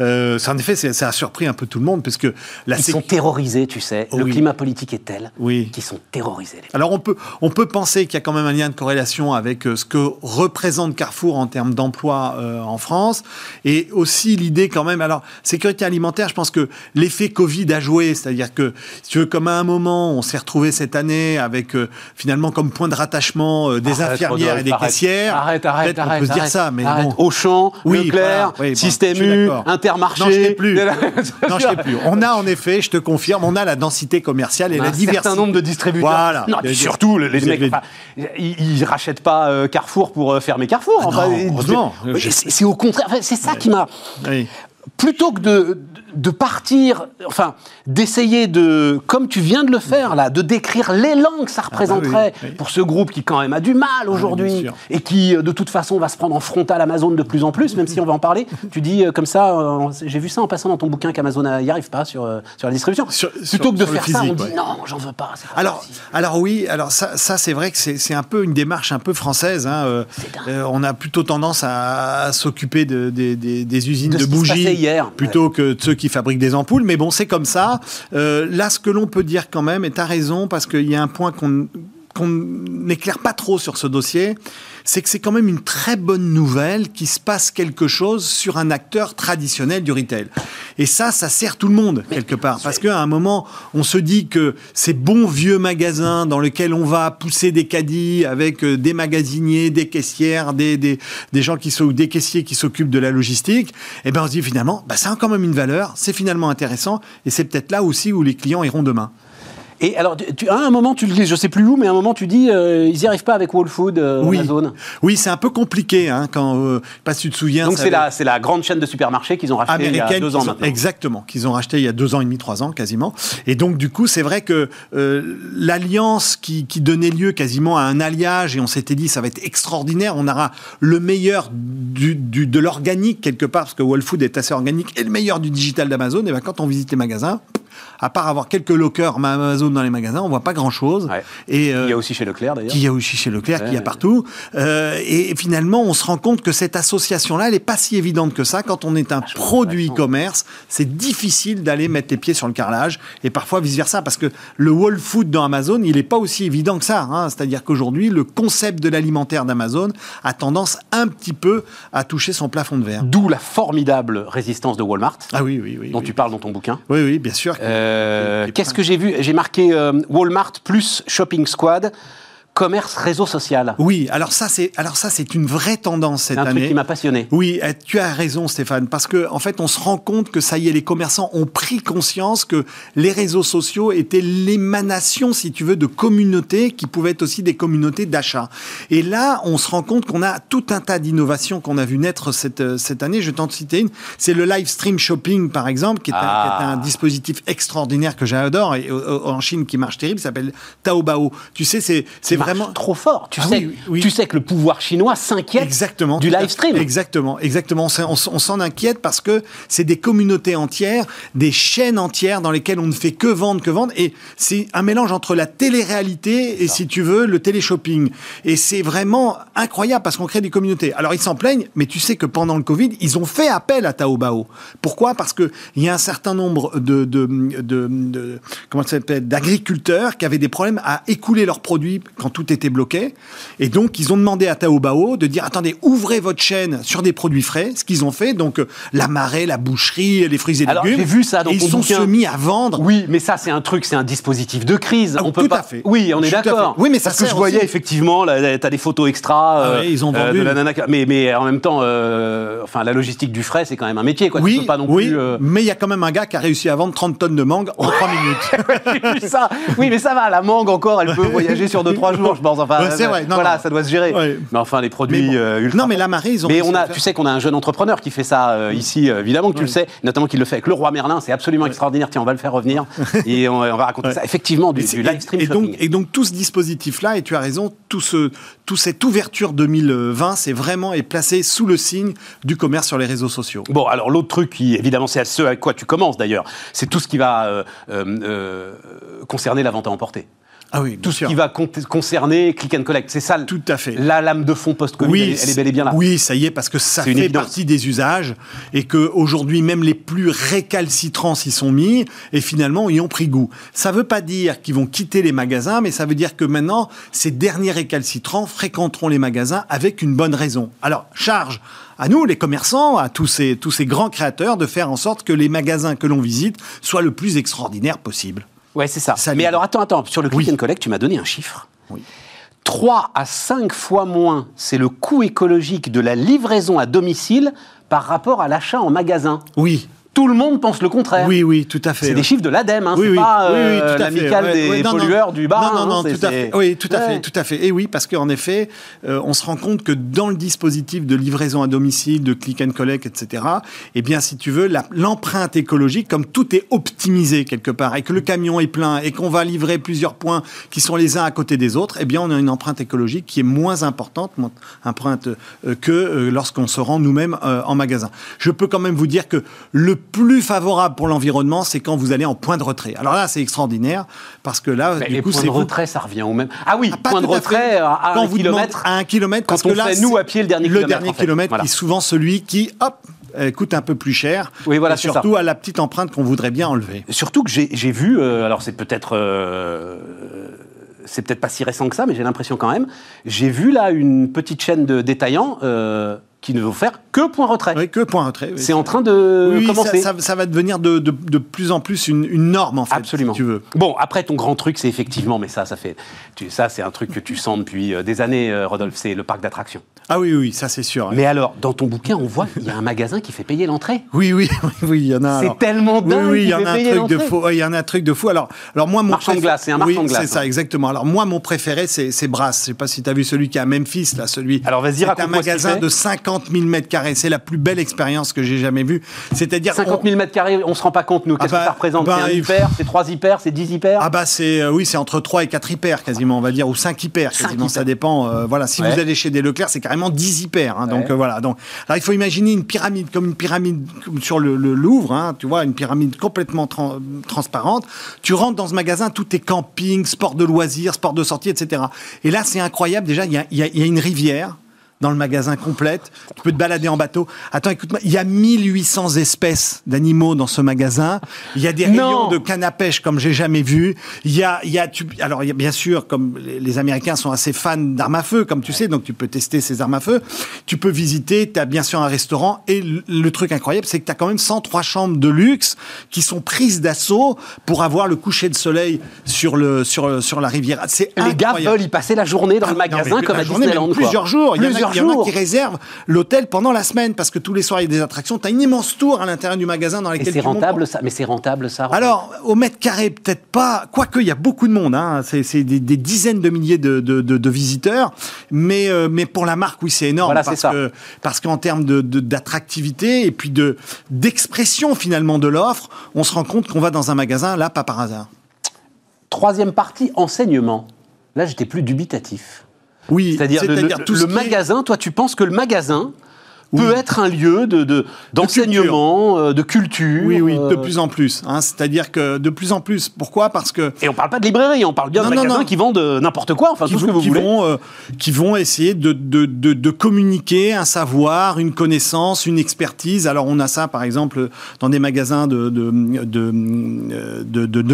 Euh, ça, en effet, ça a surpris un peu tout le monde, parce que la Ils sont terrorisés, tu sais. Le climat politique est tel Oui. qu'ils sont terrorisés. Les Alors on peut, on peut penser qu'il y a quand même un lien de corrélation avec euh, ce que représente Carrefour en termes d'emploi euh, en France et aussi l'idée quand même. Alors sécurité alimentaire, je pense que l'effet Covid a joué, c'est-à-dire que si tu veux, comme à un moment on s'est retrouvé cette année avec euh, finalement comme point de rattachement euh, des Arrête, infirmières Rodolphe, et des arrête. caissières. Arrête, arrête, arrête. peut se dire arrête, ça, mais arrête. bon. Auchan, Oui, Leclerc, voilà, oui, bon, Système U. Intermarché. Non, je t'ai plus. Non, je sais plus. On a en effet, je te confirme, on a la densité commerciale et On a la un diversité. certain nombre de distributeurs. Voilà. Non, puis surtout, les, mecs, avez- enfin, ils, ils rachètent pas euh, Carrefour pour euh, fermer Carrefour. Ah enfin, C'est au contraire. Enfin, c'est ça qui m'a. Oui. Plutôt que de, de partir, enfin, d'essayer de, comme tu viens de le faire là, de décrire l'élan que ça représenterait Ah bah oui, oui. pour ce groupe qui quand même a du mal bien aujourd'hui et qui euh, de toute façon va se prendre en frontal Amazon de plus en plus, même si on va en parler. Tu dis euh, comme ça, euh, j'ai vu ça en passant dans ton bouquin qu'Amazon n'y arrive pas sur, euh, sur la distribution. Sur- Plutôt sur- que de faire ça, on dit ouais. non, j'en veux pas. Alors, possible. alors oui, alors ça, ça c'est vrai que c'est un peu une démarche un peu française. hein, euh, on a plutôt tendance à, à s'occuper de- des- des- des usines De de, bougies hier. plutôt que de ceux qui fabriquent des ampoules. Mais bon, c'est comme ça. Euh, là, ce que l'on peut dire quand même, et tu as raison, parce qu'il y a un point qu'on qu'on n'éclaire pas trop sur ce dossier, c'est que c'est quand même une très bonne nouvelle qu'il se passe quelque chose sur un acteur traditionnel du retail. Et ça, ça sert tout le monde, quelque part. Parce qu'à un moment, on se dit que ces bons vieux magasins dans lesquels on va pousser des caddies avec euh, des magasiniers, des caissières, des, des, des gens qui sont, des caissiers qui s'occupent de la logistique, et ben on se dit finalement, bah, ça a quand même une valeur, c'est finalement intéressant, et c'est peut-être là aussi où les clients iront demain. Et alors, tu, à un moment, tu le dis, je sais plus où, mais à un moment, tu dis, euh, ils n'y arrivent pas avec Whole Food, euh, Oui. Amazon. Oui, c'est un peu compliqué hein, quand euh, pas si tu te souviens. Donc c'est avait- la, c'est la grande chaîne de supermarchés qu'ils ont racheté il y a deux ans maintenant. Exactement, qu'ils ont racheté il y a deux ans et demi, trois ans quasiment. Et donc du coup, c'est vrai que euh, l'alliance qui, qui donnait lieu quasiment à un alliage, et on s'était dit ça va être extraordinaire, on aura le meilleur du, du- de l'organique quelque part, parce que Whole Food est assez organique, et le meilleur du digital d'Amazon. Et ben quand on visite les magasins, à part avoir quelques lockers Amazon dans les magasins, on voit pas grand chose. Ouais. Et euh, Il y a aussi chez Leclerc d'ailleurs. qui y a aussi chez Leclerc, Ouais, qui y a partout. Euh, et finalement, on se rend compte que cette association-là, elle n'est pas si évidente que ça. Quand on est un produit intéressant. e-commerce, c'est difficile d'aller mettre les pieds sur le carrelage et parfois vice-versa. Parce que le Whole Food dans Amazon, il n'est pas aussi évident que ça. hein. C'est-à-dire qu'aujourd'hui, le concept de l'alimentaire d'Amazon a tendance un petit peu à toucher son plafond de verre. D'où la formidable résistance de Walmart, Ah oui, oui, oui. dont oui. tu parles dans ton bouquin. Oui, oui, bien sûr. Euh, Qu'est-ce que j'ai vu? J'ai marqué euh, Walmart plus Shopping Squad, commerce réseau social. Oui, alors ça, c'est alors ça, c'est une vraie tendance cette C'est un année. truc qui m'a passionné. Oui, eh, tu as raison Stéphane, parce que en fait, on se rend compte que ça y est, les commerçants ont pris conscience que les réseaux sociaux étaient l'émanation, si tu veux, de communautés qui pouvaient être aussi des communautés d'achat. Et là, on se rend compte qu'on a tout un tas d'innovations qu'on a vu naître cette, euh, cette année. Je vais t'en citer une. C'est le live stream shopping, par exemple, qui est, un, Ah. qui est un dispositif extraordinaire que j'adore et euh, en Chine qui marche terrible, s'appelle Taobao. Tu sais, c'est c'est vraiment trop fort. Tu, Ah sais, oui, oui. tu sais que le pouvoir chinois s'inquiète Exactement. du live stream. Exactement, exactement. On s'en- on inquiète parce que c'est des communautés entières, des chaînes entières dans lesquelles on ne fait que vendre, que vendre. Et c'est un mélange entre la télé-réalité et, si tu veux, le télé-shopping. Et c'est vraiment incroyable parce qu'on crée des communautés. Alors, ils s'en plaignent, mais tu sais que pendant le Covid, ils ont fait appel à Taobao. Pourquoi? Parce qu'il y a un certain nombre de, de, de, de- comment ça s'appelle, d'agriculteurs qui avaient des problèmes à écouler leurs produits quand tout était bloqué. Et donc, ils ont demandé à Taobao de dire, attendez, ouvrez votre chaîne sur des produits frais, ce qu'ils ont fait. Donc, euh, la marée, la boucherie, les fruits et Alors, légumes. j'ai vu ça dans Et ils sont bouquin. se mis à vendre. Oui, mais ça, c'est un truc, c'est un dispositif de crise. Ah, on peut tout pas. à fait. Oui, on est d'accord. Oui, mais ça Parce que je voyais aussi. effectivement, là, t'as des photos extra Ah ouais, ils ont euh, vendu. de la nana. Mais, mais en même temps, euh, enfin, la logistique du frais, c'est quand même un métier, quoi. tu Oui, peux pas non oui, plus. euh, mais il y a quand même un gars qui a réussi à vendre 30 tonnes de mangue en 3 minutes. Ça. Oui, mais ça va. La mangue encore, elle peut voyager sur 2-3 jours, je pense. Enfin, Ouais, c'est vrai. Non, voilà, non. ça doit se gérer. Ouais. Mais enfin, les produits Mais bon. euh, ultra. Non, mais la marée, ils ont Mais on a, tu sais qu'on a un jeune entrepreneur qui fait ça euh, ici, euh, évidemment que tu le sais, notamment qu'il le fait avec le roi Merlin, c'est absolument extraordinaire. Tiens, on va le faire revenir et on, on va raconter Ouais. ça. Effectivement, du, du live stream et, donc, shopping. et donc tout ce dispositif-là, et tu as raison, tout, ce, tout cette ouverture 2020, c'est vraiment est placé sous le signe du commerce sur les réseaux sociaux. Bon, alors l'autre truc qui, évidemment, c'est à ce à quoi tu commences d'ailleurs, c'est tout ce qui va euh, euh, euh, concerner la vente à emporter. Ah oui, Tout ce qui va con- concerner click and collect. C'est ça, Tout à fait. la lame de fond post-Covid, elle, elle est bel et bien là. Oui, ça y est, parce que ça fait évidence. partie des usages et que aujourd'hui même les plus récalcitrants s'y sont mis et finalement y ont pris goût. Ça veut pas dire qu'ils vont quitter les magasins, mais ça veut dire que maintenant ces derniers récalcitrants fréquenteront les magasins avec une bonne raison. Alors charge à nous, les commerçants, à tous ces, tous ces grands créateurs, de faire en sorte que les magasins que l'on visite soient le plus extraordinaires possible. Ouais, c'est ça. Ça Mais alors attends, attends, sur le click Oui. and collect, tu m'as donné un chiffre. Oui. 3 à 5 fois moins, c'est le coût écologique de la livraison à domicile par rapport à l'achat en magasin. Oui, Tout le monde pense le contraire. oui, oui, tout à fait. C'est des chiffres de l'ADEME, hein, Oui, c'est oui, pas oui, oui, euh, fait. l'amicale Ouais, des ouais, non, non. pollueurs du bas. Non, non, hein, non, tout à fait. Oui, tout à fait, tout à fait. Et oui, parce qu'en effet, euh, on se rend compte que dans le dispositif de livraison à domicile, de click and collect, etc., eh bien, si tu veux, l'empreinte écologique, comme tout est optimisé quelque part, et que le camion est plein, et qu'on va livrer plusieurs points qui sont les uns à côté des autres, eh bien, on a une empreinte écologique qui est moins importante, moins empreinte euh, que euh, lorsqu'on se rend nous-mêmes en magasin. Je peux quand même vous dire que le plus favorable pour l'environnement, c'est quand vous allez en point de retrait. Alors là, c'est extraordinaire parce que là, du les coup, points de retrait, ça revient au même. Ah oui, Ah, pas point de retrait à, à Quand un vous kilomètre. à un kilomètre, Quand parce on que là, fait, nous, à pied, le dernier le kilomètre, dernier en fait. kilomètre Voilà. qui est souvent celui qui, hop, coûte un peu plus cher. Oui, voilà, et surtout à la petite empreinte qu'on voudrait bien enlever. Surtout que j'ai j'ai vu, euh, alors c'est peut-être. euh, c'est peut-être pas si récent que ça, mais j'ai l'impression quand même. J'ai vu là une petite chaîne de détaillants euh, qui ne vont faire que point retrait. Oui, que point retrait. oui. C'est en train de Oui, commencer. ça, ça- ça va devenir de, de- de plus en plus une, une norme, en fait, Absolument. si tu veux. Bon, après ton grand truc, c'est effectivement, mais ça, ça fait, tu, ça, c'est un truc que tu sens depuis euh, des années, euh, Rodolphe. C'est le parc d'attractions. Ah oui, oui, ça c'est sûr. Mais alors, dans ton bouquin, on voit qu'il y a un magasin qui fait payer l'entrée. Oui, oui, oui, oui, il y en a. C'est tellement Oui, dingue oui, il qu'il y en a un truc de ouais, Il y en a un truc de fou. Alors, alors moi, mon Marchand de préf- glace, c'est un oui, marchand de glace, C'est ça, hein. exactement. Alors moi, mon préféré, c'est Brass. Je sais pas si tu as vu celui qui est à Memphis, là, celui. Alors, vas-y, C'est un raconte-moi qu'il magasin de 50 000 mètres carrés. C'est la plus belle expérience que j'ai jamais vue. C'est-à-dire 50 000 mètres carrés, on se rend pas compte, nous. Qu'est-ce bah, que ça représente? bah, C'est un hyper, c'est 3 hyper, c'est 10 hyper Ah bah c'est euh, oui c'est entre 3 et 4 hyper quasiment on va dire ou 5 hyper quasiment. Ça hyper. dépend euh, voilà. Si Ouais. vous allez chez des Leclerc c'est carrément 10 hyper hein, donc euh, voilà. Donc alors il faut imaginer une pyramide comme une pyramide sur le, le Louvre hein, tu vois une pyramide complètement tran- transparente. Tu rentres dans ce magasin tout est camping sport de loisirs sport de sortie etc et là c'est incroyable. Déjà il y a, y a- y a une rivière dans le magasin complète. Tu peux te balader en bateau. Attends, écoute-moi, il y a 1800 espèces d'animaux dans ce magasin. Il y a des Non. rayons de canne à pêche comme j'ai jamais vu. Il y a, il y a, tu- alors il y a bien sûr, comme les, Américains sont assez fans d'armes à feu, comme tu sais, donc tu peux tester ces armes à feu. Tu peux visiter. Tu as bien sûr un restaurant. Et le, le truc incroyable, c'est que tu as quand même 103 chambres de luxe qui sont prises d'assaut pour avoir le coucher de soleil sur le, sur, sur la rivière. C'est Les gars veulent y passer la journée dans le Ah, non, magasin mais comme à journée, Disneyland. même quoi. Plusieurs jours. Il il y en a, qui réservent l'hôtel pendant la semaine parce que tous les soirs il y a des attractions. Tu as une immense tour à l'intérieur du magasin dans Et laquelle c'est montes. rentable, ça Mais c'est rentable, ça Alors, au mètre carré, peut-être pas. Quoique, il y a beaucoup de monde. Hein. C'est c'est des, des dizaines de milliers de, de- de- de visiteurs. Mais, euh, mais pour la marque, oui, c'est énorme. Voilà, c'est parce ça. que parce qu'en termes de- de- d'attractivité et puis de d'expression finalement de l'offre, on se rend compte qu'on va dans un magasin là, pas par hasard. Troisième partie, enseignement. Là, j'étais plus dubitatif. Oui, C'est-à-dire le, le- magasin, toi, tu penses que le magasin Oui. peut être un lieu de, de- d'enseignement, euh, de culture. Oui, oui, de euh, plus en plus. hein. C'est-à-dire que de plus en plus. Pourquoi? Parce que Et on parle pas de librairie, on parle bien Non, de magasins non. qui vendent euh, n'importe quoi, enfin qui, tout ce que vous qui voulez. vont, euh, qui vont essayer de, communiquer un savoir, une connaissance, une expertise. Alors on a ça par exemple dans des magasins de,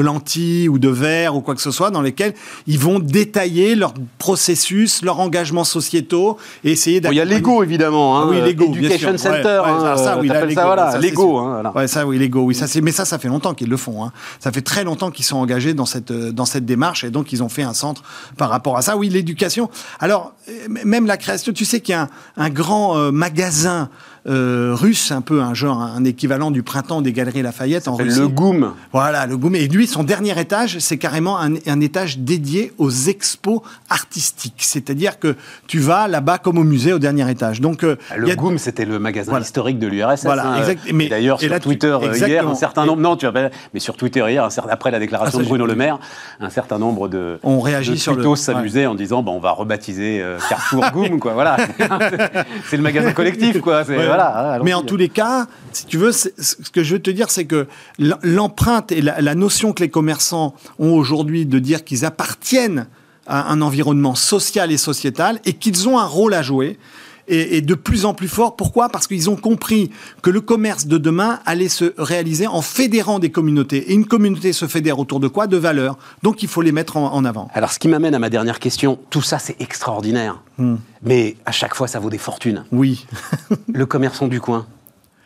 lentilles ou de verre ou quoi que ce soit, dans lesquels ils vont détailler leur processus, leurs engagements sociétaux et essayer Bon, Il y a d'accompagner- Lego évidemment, hein, Ah oui, euh, Lego, bien sûr. Center, ouais, hein, ça, oui, là, Lego, ça, voilà, Lego. hein, voilà. Ouais, ça, oui, Lego, oui, ça mais ça, ça fait longtemps qu'ils le font. hein. Ça fait très longtemps qu'ils sont engagés dans cette euh, dans cette démarche et donc ils ont fait un centre par rapport à ça. Oui, l'éducation. Alors euh, même la création. Tu sais qu'il y a un, un grand euh, magasin euh, russe, un peu un genre un équivalent du printemps des Galeries Lafayette en Russie. Le Goum. Voilà, le Gourmet. Et lui, son dernier étage, c'est carrément un, un étage dédié aux expos artistiques. C'est-à-dire que tu vas là-bas comme au musée au dernier étage. Donc, euh, y Le a- Goum, c'était le magasin Voilà. historique de l'URSS. Voilà, hein, exact. euh, Mais- D'ailleurs, sur là, Twitter euh, hier, un certain Et- nombre. Non, tu pas- Mais sur Twitter hier, un certain- après la déclaration Ah, de Bruno Le Maire, un certain nombre de. On réagit sur le- s'amusaient en disant, bah, on va rebaptiser euh, Carrefour Goum, quoi. Voilà. c'est le magasin collectif, quoi. Hein. Mais en tous les cas, si tu veux, ce que je veux te dire, c'est que l'empreinte et la notion que les commerçants ont aujourd'hui de dire qu'ils appartiennent à un environnement social et sociétal et qu'ils ont un rôle à jouer. Et, et de plus en plus fort. Pourquoi? Parce qu'ils ont compris que le commerce de demain allait se réaliser en fédérant des communautés. Et une communauté se fédère autour de quoi? De valeurs. Donc il faut les mettre en, en avant. Alors, ce qui m'amène à ma dernière question, tout ça, c'est extraordinaire. Hmm. Mais à chaque fois, ça vaut des fortunes. Oui. Le commerçant du coin,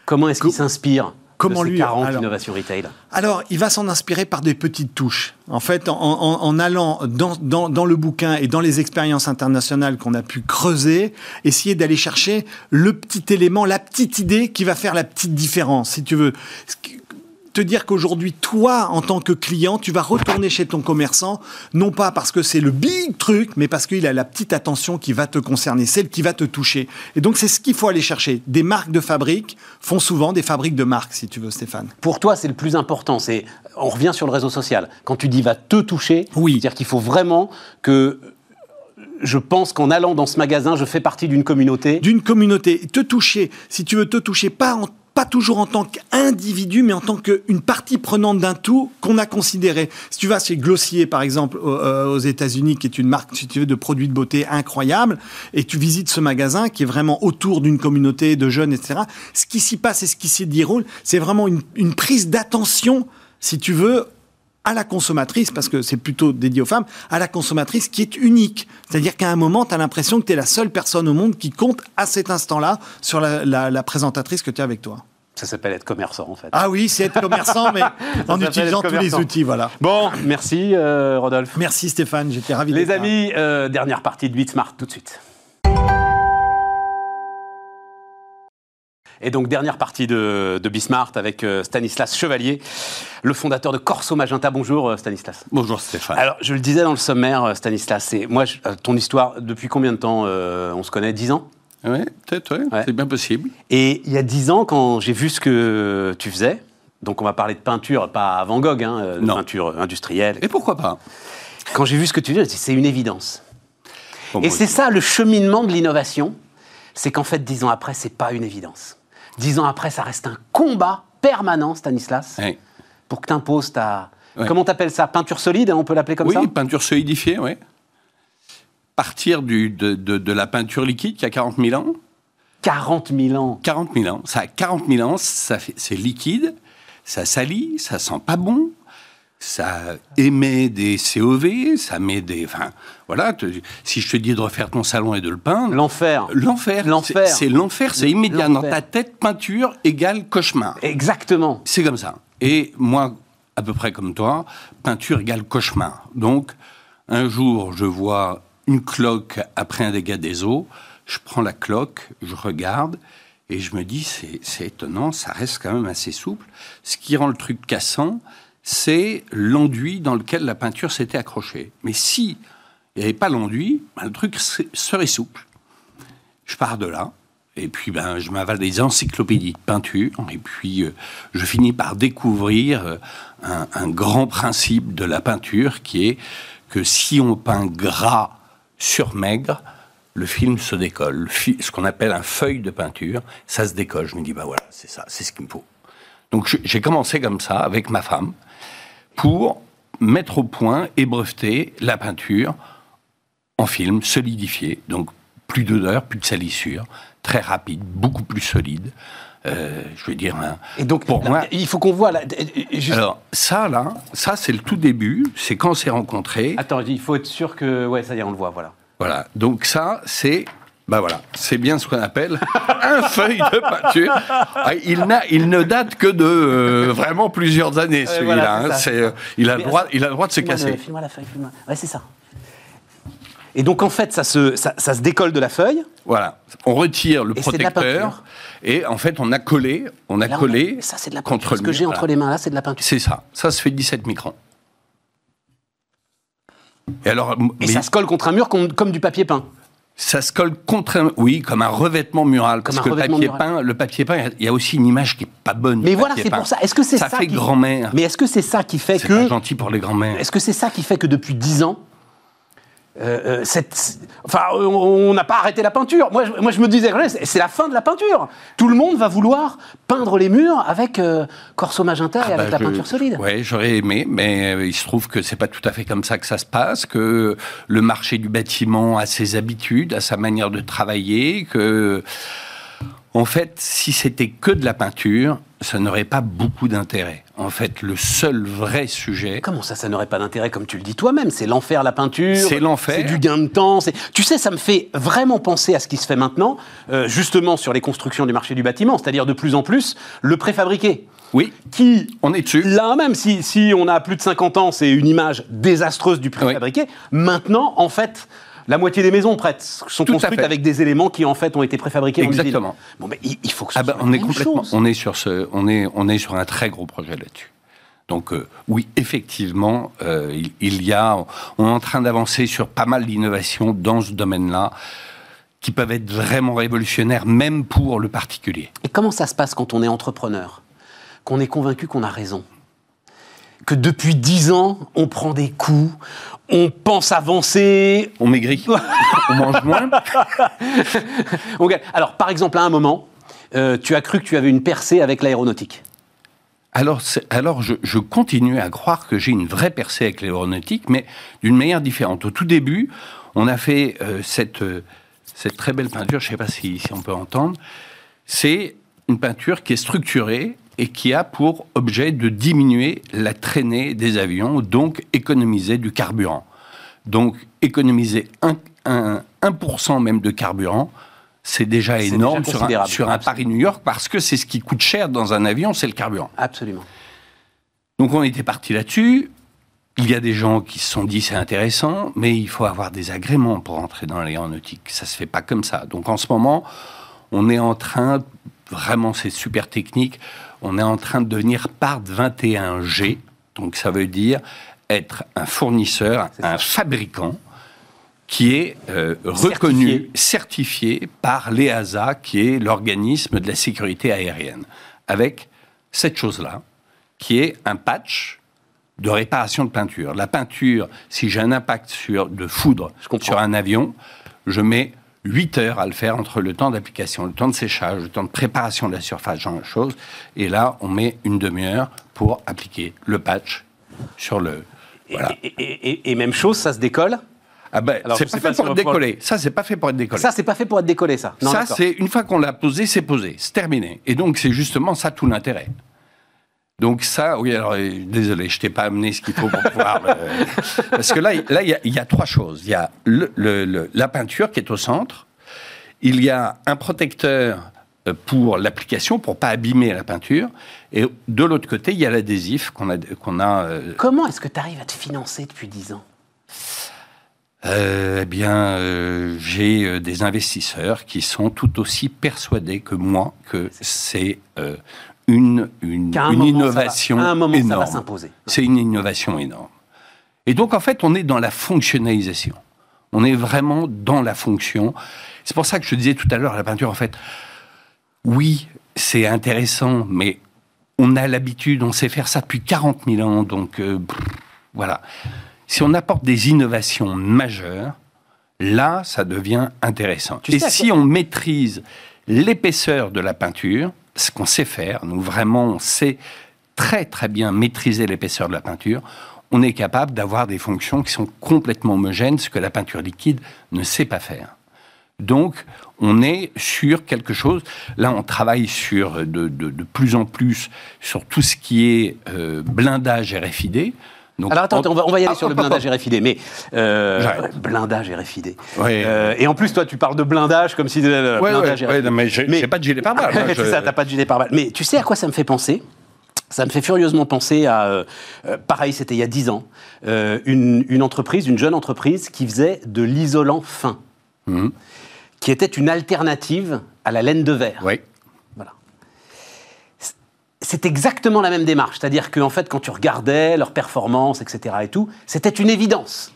comment est-ce qu'il s'inspire? Comment de ces lui- 40 alors- innovations retail Alors, il va s'en inspirer par des petites touches. En fait, en, en- en allant dans, dans- dans le bouquin et dans les expériences internationales qu'on a pu creuser, essayer d'aller chercher le petit élément, la petite idée qui va faire la petite différence, si tu veux. Te dire qu'aujourd'hui, toi, en tant que client, tu vas retourner chez ton commerçant, non pas parce que c'est le big truc, mais parce qu'il a la petite attention qui va te concerner, celle qui va te toucher. Et donc, c'est ce qu'il faut aller chercher. Des marques de fabrique font souvent des fabriques de marques, si tu veux, Stéphane. Pour toi, c'est le plus important. C'est, on revient sur le réseau social. Quand tu dis va te toucher, Oui. c'est-à-dire qu'il faut vraiment que je pense qu'en allant dans ce magasin, je fais partie d'une communauté. d'une communauté, te toucher, si tu veux te toucher, pas, en- pas toujours en tant qu'individu, mais en tant qu'une partie prenante d'un tout qu'on a considéré. Si tu vas chez Glossier, par exemple, aux, euh, aux États-Unis, qui est une marque, de produits de beauté incroyable, et tu visites ce magasin qui est vraiment autour d'une communauté de jeunes, etc., ce qui s'y passe et ce qui s'y déroule, c'est vraiment une prise d'attention, si tu veux, à la consommatrice, parce que c'est plutôt dédié aux femmes, à la consommatrice qui est unique. C'est-à-dire qu'à un moment, tu as l'impression que tu es la seule personne au monde qui compte à cet instant-là sur la, la- la présentatrice que tu as avec toi. Ça s'appelle être commerçant, en fait. Ah oui, c'est être commerçant, mais en utilisant tous les outils, voilà. Bon, merci, euh, Rodolphe. Merci Stéphane, j'étais ravi Les amis, euh, dernière partie de 8 Smart, tout de suite. Et donc, dernière partie de, de Bismart avec euh, Stanislas Chevalier, le fondateur de Corso Magenta. Bonjour, euh, Stanislas. Bonjour Stéphane. Alors, je le disais dans le sommaire, euh, Stanislas, c'est moi, ton histoire, depuis combien de temps euh, on se connaît? 10 ans? Oui, peut-être, ouais, Ouais. c'est bien possible. Et il y a 10 ans, quand j'ai vu ce que tu faisais, donc on va parler de peinture, pas Van Gogh, hein, de Non. peinture industrielle. Et pourquoi pas? Quand j'ai vu ce que tu faisais, c'est une évidence. Bon, Et c'est ça le cheminement de l'innovation, c'est qu'en fait, dix ans après, c'est pas une évidence. Dix ans après, ça reste un combat permanent, Stanislas, Ouais. pour que tu imposes ta... Ouais. Comment t'appelles ça Peinture solide, on peut l'appeler comme Oui, ça? peinture solidifiée, oui. Partir du, de, de- de la peinture liquide qui a 40 000 ans. 40 000 ans. 40 000 ans. Ça a 40 000 ans, c'est liquide, ça salit, ça sent pas bon, ça émet des COV, ça met des. Enfin, voilà. te- si je te dis de refaire ton salon et de le peindre. L'enfer. L'enfer. L'enfer. C'est l'enfer, c'est immédiat. Dans ta tête, peinture égale cauchemar. Exactement. C'est comme ça. Et moi, à peu près comme toi, peinture égale cauchemar. Donc, un jour, je vois une cloque après un dégât des eaux, je prends la cloque, je regarde, et je me dis, c'est étonnant, ça reste quand même assez souple. Ce qui rend le truc cassant, c'est l'enduit dans lequel la peinture s'était accrochée. Mais si il n'y avait pas l'enduit, ben, le truc se- serait souple. Je pars de là. Et puis, ben, je m'avale des encyclopédies de peinture. Et puis, euh, je finis par découvrir euh, un, grand principe de la peinture qui est que si on peint gras sur maigre, le film se décolle. Ce qu'on appelle un feuille de peinture, ça se décolle. Je me dis, bah voilà, c'est ça, c'est ce qu'il me faut. Donc, j'ai commencé comme ça avec ma femme pour mettre au point et breveter la peinture en film, solidifié, donc plus d'odeur, plus de salissure, très rapide, beaucoup plus solide. Euh, je veux dire, un- Et donc, pour là, moi, il faut qu'on voit... Là, juste- alors ça là, ça c'est le tout début, c'est quand on s'est rencontrés. Attends, il faut être sûr que... Ouais, ça y est, on le voit, voilà. Voilà, donc ça c'est, bah voilà, c'est bien ce qu'on appelle un feuille de peinture. Ah, Il, ne date que de euh, vraiment plusieurs années celui-là. voilà, hein. euh, il a le droit, il a le droit de se casser. Filme-moi la feuille, filme-moi. Ouais, c'est ça. Et donc, en fait, ça se, ça, ça se décolle de la feuille. Voilà, on retire le Et protecteur et en fait on a collé, on a Là, on collé Ça, c'est de la peinture. Ce que j'ai entre les mains, là, c'est de la peinture. C'est ça. Ça se fait 17 microns. Et alors, Et mais ça se colle contre un mur comme, comme du papier peint. Ça se colle contre un, oui, comme un revêtement mural. Comme parce un que le revêtement papier mural. peint, le papier peint, il y a aussi une image qui est pas bonne. Mais voilà, c'est pour ça. Est-ce que c'est ça, Ça fait qui... grand-mère. Mais est-ce que c'est ça qui fait C'est que gentil pour les grands-mères. Est-ce que c'est ça qui fait que depuis 10 ans, euh, euh, cette... enfin, on n'a pas arrêté la peinture. Moi, je, moi, je me disais, c'est la fin de la peinture. Tout le monde va vouloir peindre les murs avec euh, Corso Magenta et Ah avec bah, la je- peinture solide. Ouais, j'aurais aimé, mais euh, il se trouve que c'est pas tout à fait comme ça que ça se passe, que le marché du bâtiment a ses habitudes, a sa manière de travailler, que en fait, si c'était que de la peinture, ça n'aurait pas beaucoup d'intérêt. En fait, le seul vrai sujet, Comment ça, ça n'aurait pas d'intérêt, comme tu le dis toi-même? C'est l'enfer, la peinture. C'est l'enfer. C'est du gain de temps. Tu sais, ça me fait vraiment penser à ce qui se fait maintenant, euh, justement sur les constructions du marché du bâtiment, c'est-à-dire de plus en plus le préfabriqué. oui, Qui, on est dessus. là même, si, si on a plus de 50 ans, c'est une image désastreuse du préfabriqué. Maintenant, en fait, la moitié des maisons prêtes sont Tout construites avec des éléments qui, en fait, ont été préfabriqués en. Exactement. Bon, mais il, il faut que ce Ah ben, soit on la est même complètement, chose. on est sur ce, on est, on est sur un très gros projet là-dessus. Donc euh, oui, effectivement, euh, il, il y a, on est en train d'avancer sur pas mal d'innovations dans ce domaine-là qui peuvent être vraiment révolutionnaires, même pour le particulier. Et comment ça se passe quand on est entrepreneur? Qu'on est convaincu qu'on a raison? Que depuis 10 ans, on prend des coups, on pense avancer. On maigrit, on mange moins. on gagne. Alors, par exemple, à un moment, euh, tu as cru que tu avais une percée avec l'aéronautique. Alors, alors je, je continue à croire que j'ai une vraie percée avec l'aéronautique, mais d'une manière différente. Au tout début, on a fait euh, cette, euh, cette très belle peinture, je ne sais pas si, si on peut entendre. C'est une peinture qui est structurée et qui a pour objet de diminuer la traînée des avions, donc économiser du carburant. Donc économiser 1%, 1 même de carburant, c'est déjà énorme déjà sur un, sur un Paris-New York parce que c'est ce qui coûte cher dans un avion, c'est le carburant. Absolument. Donc on était parti là-dessus. Il y a des gens qui se sont dit c'est intéressant, mais il faut avoir des agréments pour entrer dans l'aéronautique. Ça se fait pas comme ça. Donc en ce moment, on est en train, vraiment c'est super technique, on est en train de devenir part 21G. Donc ça veut dire être un fournisseur, un fabricant qui est euh, reconnu, certifié par l'EASA, qui est l'organisme de la sécurité aérienne, avec cette chose-là, qui est un patch de réparation de peinture. La peinture, si j'ai un impact sur, de foudre sur un avion, je mets 8 heures à le faire entre le temps d'application, le temps de séchage, le temps de préparation de la surface, genre de choses. Et là, on met une demi-heure pour appliquer le patch sur le. Voilà. Et, même chose, ça se décolle ah ben, c'est pas, fait pour être décollé. Ça, c'est pas fait pour être décollé. Ça, c'est pas fait pour être décollé, ça. ça, c'est une fois qu'on l'a posé, c'est posé, c'est terminé. Et donc, c'est justement ça tout l'intérêt. Donc ça, oui, alors euh, désolé, je t'ai pas amené ce qu'il faut pour pouvoir... Euh, parce que là, là, il y, a trois choses. Il y a le, la peinture qui est au centre. Il y a un protecteur euh, pour l'application, pour pas abîmer la peinture. Et de l'autre côté, il y a l'adhésif qu'on a... Qu'on a Comment est-ce que tu arrives à te financer depuis dix ans? Eh bien, j'ai des investisseurs qui sont tout aussi persuadés que moi que c'est une, une, innovation un moment, énorme. ça va s'imposer. C'est une innovation énorme. Et donc, en fait, on est dans la fonctionnalisation. On est vraiment dans la fonction. C'est pour ça que je disais tout à l'heure, la peinture, en fait, oui, c'est intéressant, mais on a l'habitude, on sait faire ça depuis 40 000 ans, donc euh, voilà. Si on apporte des innovations majeures, là, ça devient intéressant. Et si on maîtrise l'épaisseur de la peinture, ce qu'on sait faire, nous vraiment, on sait très très bien maîtriser l'épaisseur de la peinture, on est capable d'avoir des fonctions qui sont complètement homogènes, ce que la peinture liquide ne sait pas faire. Donc, on est sur quelque chose. Là, on travaille sur de, plus en plus sur tout ce qui est euh, blindage RFID. Alors attends, on, va, on va y aller sur le blindage RFID, mais euh, blindage RFID. Euh, et en plus, toi, tu parles de blindage comme si de blindage RFID. mais j'ai pas de gilet pare-balles. c'est ça, t'as pas de gilet pare-balles. Mais tu sais à quoi ça me fait penser? Ça me fait furieusement penser à, euh, pareil, c'était il y a dix ans, une, une, entreprise, une jeune entreprise qui faisait de l'isolant fin, mmh. qui était une alternative à la laine de verre. Oui c'est exactement la même démarche. C'est-à-dire qu'en fait, quand tu regardais leurs performances, etc. et tout, c'était une évidence.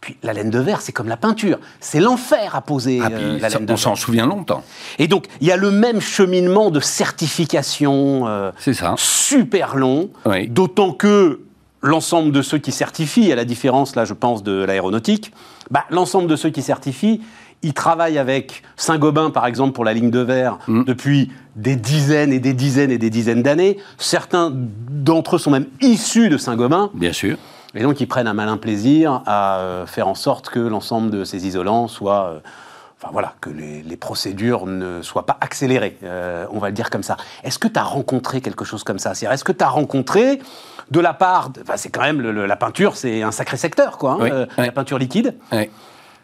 Puis la laine de verre, c'est comme la peinture. C'est l'enfer à poser ah, euh, la laine de On s'en souvient longtemps. Et donc, il y a le même cheminement de certification euh, ça. super long, d'autant que l'ensemble de ceux qui certifient, à la différence, là, je pense, de l'aéronautique, bah, l'ensemble de ceux qui certifient, ils travaillent avec Saint-Gobain, par exemple, pour la ligne de verre, mm. depuis des dizaines et des dizaines et des dizaines d'années. Certains d'entre eux sont même issus de Saint-Gobain. Bien sûr. Et donc, ils prennent un malin plaisir à euh, faire en sorte que l'ensemble de ces isolants soient. Euh, enfin voilà, que les, procédures ne soient pas accélérées, euh, on va le dire comme ça. Est-ce que tu as rencontré quelque chose comme ça? Est-ce que tu as rencontré de la part. Enfin, c'est quand même la peinture, c'est un sacré secteur, quoi, hein, la peinture liquide. Oui.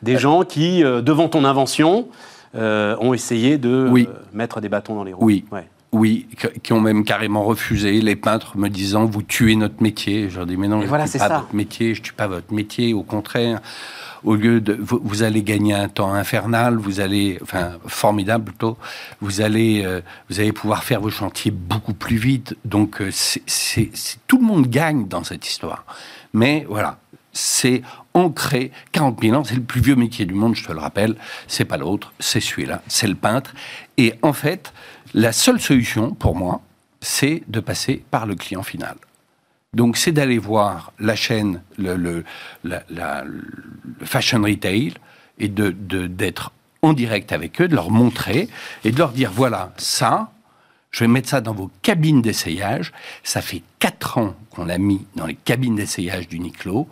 Des gens qui, devant ton invention, euh, ont essayé de euh, mettre des bâtons dans les roues. Oui. Oui, qui ont même carrément refusé, les peintres me disant vous tuez notre métier. Je leur dis mais non, je ne tue pas votre métier, je tue pas votre métier, au contraire. Au lieu de, vous, allez gagner un temps infernal, vous allez, enfin formidable plutôt, vous allez, euh, vous allez pouvoir faire vos chantiers beaucoup plus vite. Donc c'est, tout le monde gagne dans cette histoire. Mais voilà, c'est ancré 40 000 ans, c'est le plus vieux métier du monde, je te le rappelle, c'est pas l'autre, c'est celui-là, c'est le peintre. Et en fait, la seule solution pour moi, c'est de passer par le client final. Donc c'est d'aller voir la chaîne, le, fashion retail, et d'être en direct avec eux, de leur montrer et de leur dire voilà, ça, je vais mettre ça dans vos cabines d'essayage. Ça fait quatre ans qu'on l'a mis dans les cabines d'essayage du Niclo.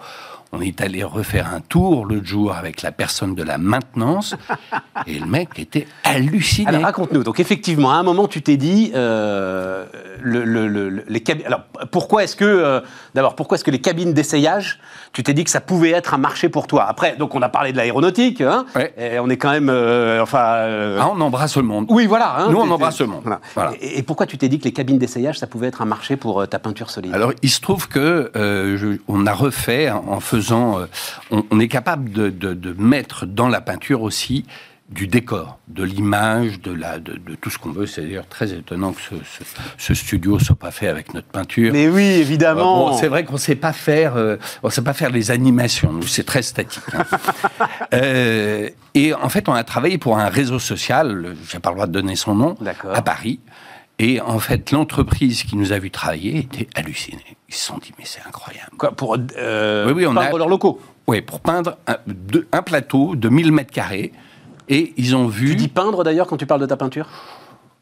On est allé refaire un tour l'autre jour avec la personne de la maintenance et le mec était halluciné. Alors raconte-nous. Donc effectivement, à un moment, tu t'es dit, euh, le, le- le- les. Alors pourquoi est-ce que, euh, d'abord, pourquoi est-ce que les cabines d'essayage, tu t'es dit que ça pouvait être un marché pour toi Après, donc on a parlé de l'aéronautique, hein, Ouais. et on est quand même, euh, enfin. euh, Ah, on embrasse le monde. oui, voilà. hein, Nous, on embrasse le monde. voilà. Voilà. Et, et pourquoi tu t'es dit que les cabines d'essayage, ça pouvait être un marché pour euh, ta peinture solide? Alors, il se trouve que je- on a refait en faisant. on, on est capable de, de- de mettre dans la peinture aussi du décor, de l'image, de, la, de, de tout ce qu'on veut. C'est d'ailleurs très étonnant que ce, ce- ce studio soit pas fait avec notre peinture. Mais oui, évidemment. Bon, c'est vrai qu'on sait pas faire, euh, on sait pas faire les animations. Nous, c'est très statique. hein. Euh, et en fait, on a travaillé pour un réseau social. J'ai pas le droit de donner son nom. À Paris. Et en fait, l'entreprise qui nous a vu travailler était hallucinée. Ils se sont dit, mais c'est incroyable. Quoi, pour euh, Oui, oui, on a- peindre leurs locaux? Oui, pour peindre un, de- un plateau de 1000 mètres carrés. Et ils ont vu. Tu dis peindre d'ailleurs quand tu parles de ta peinture?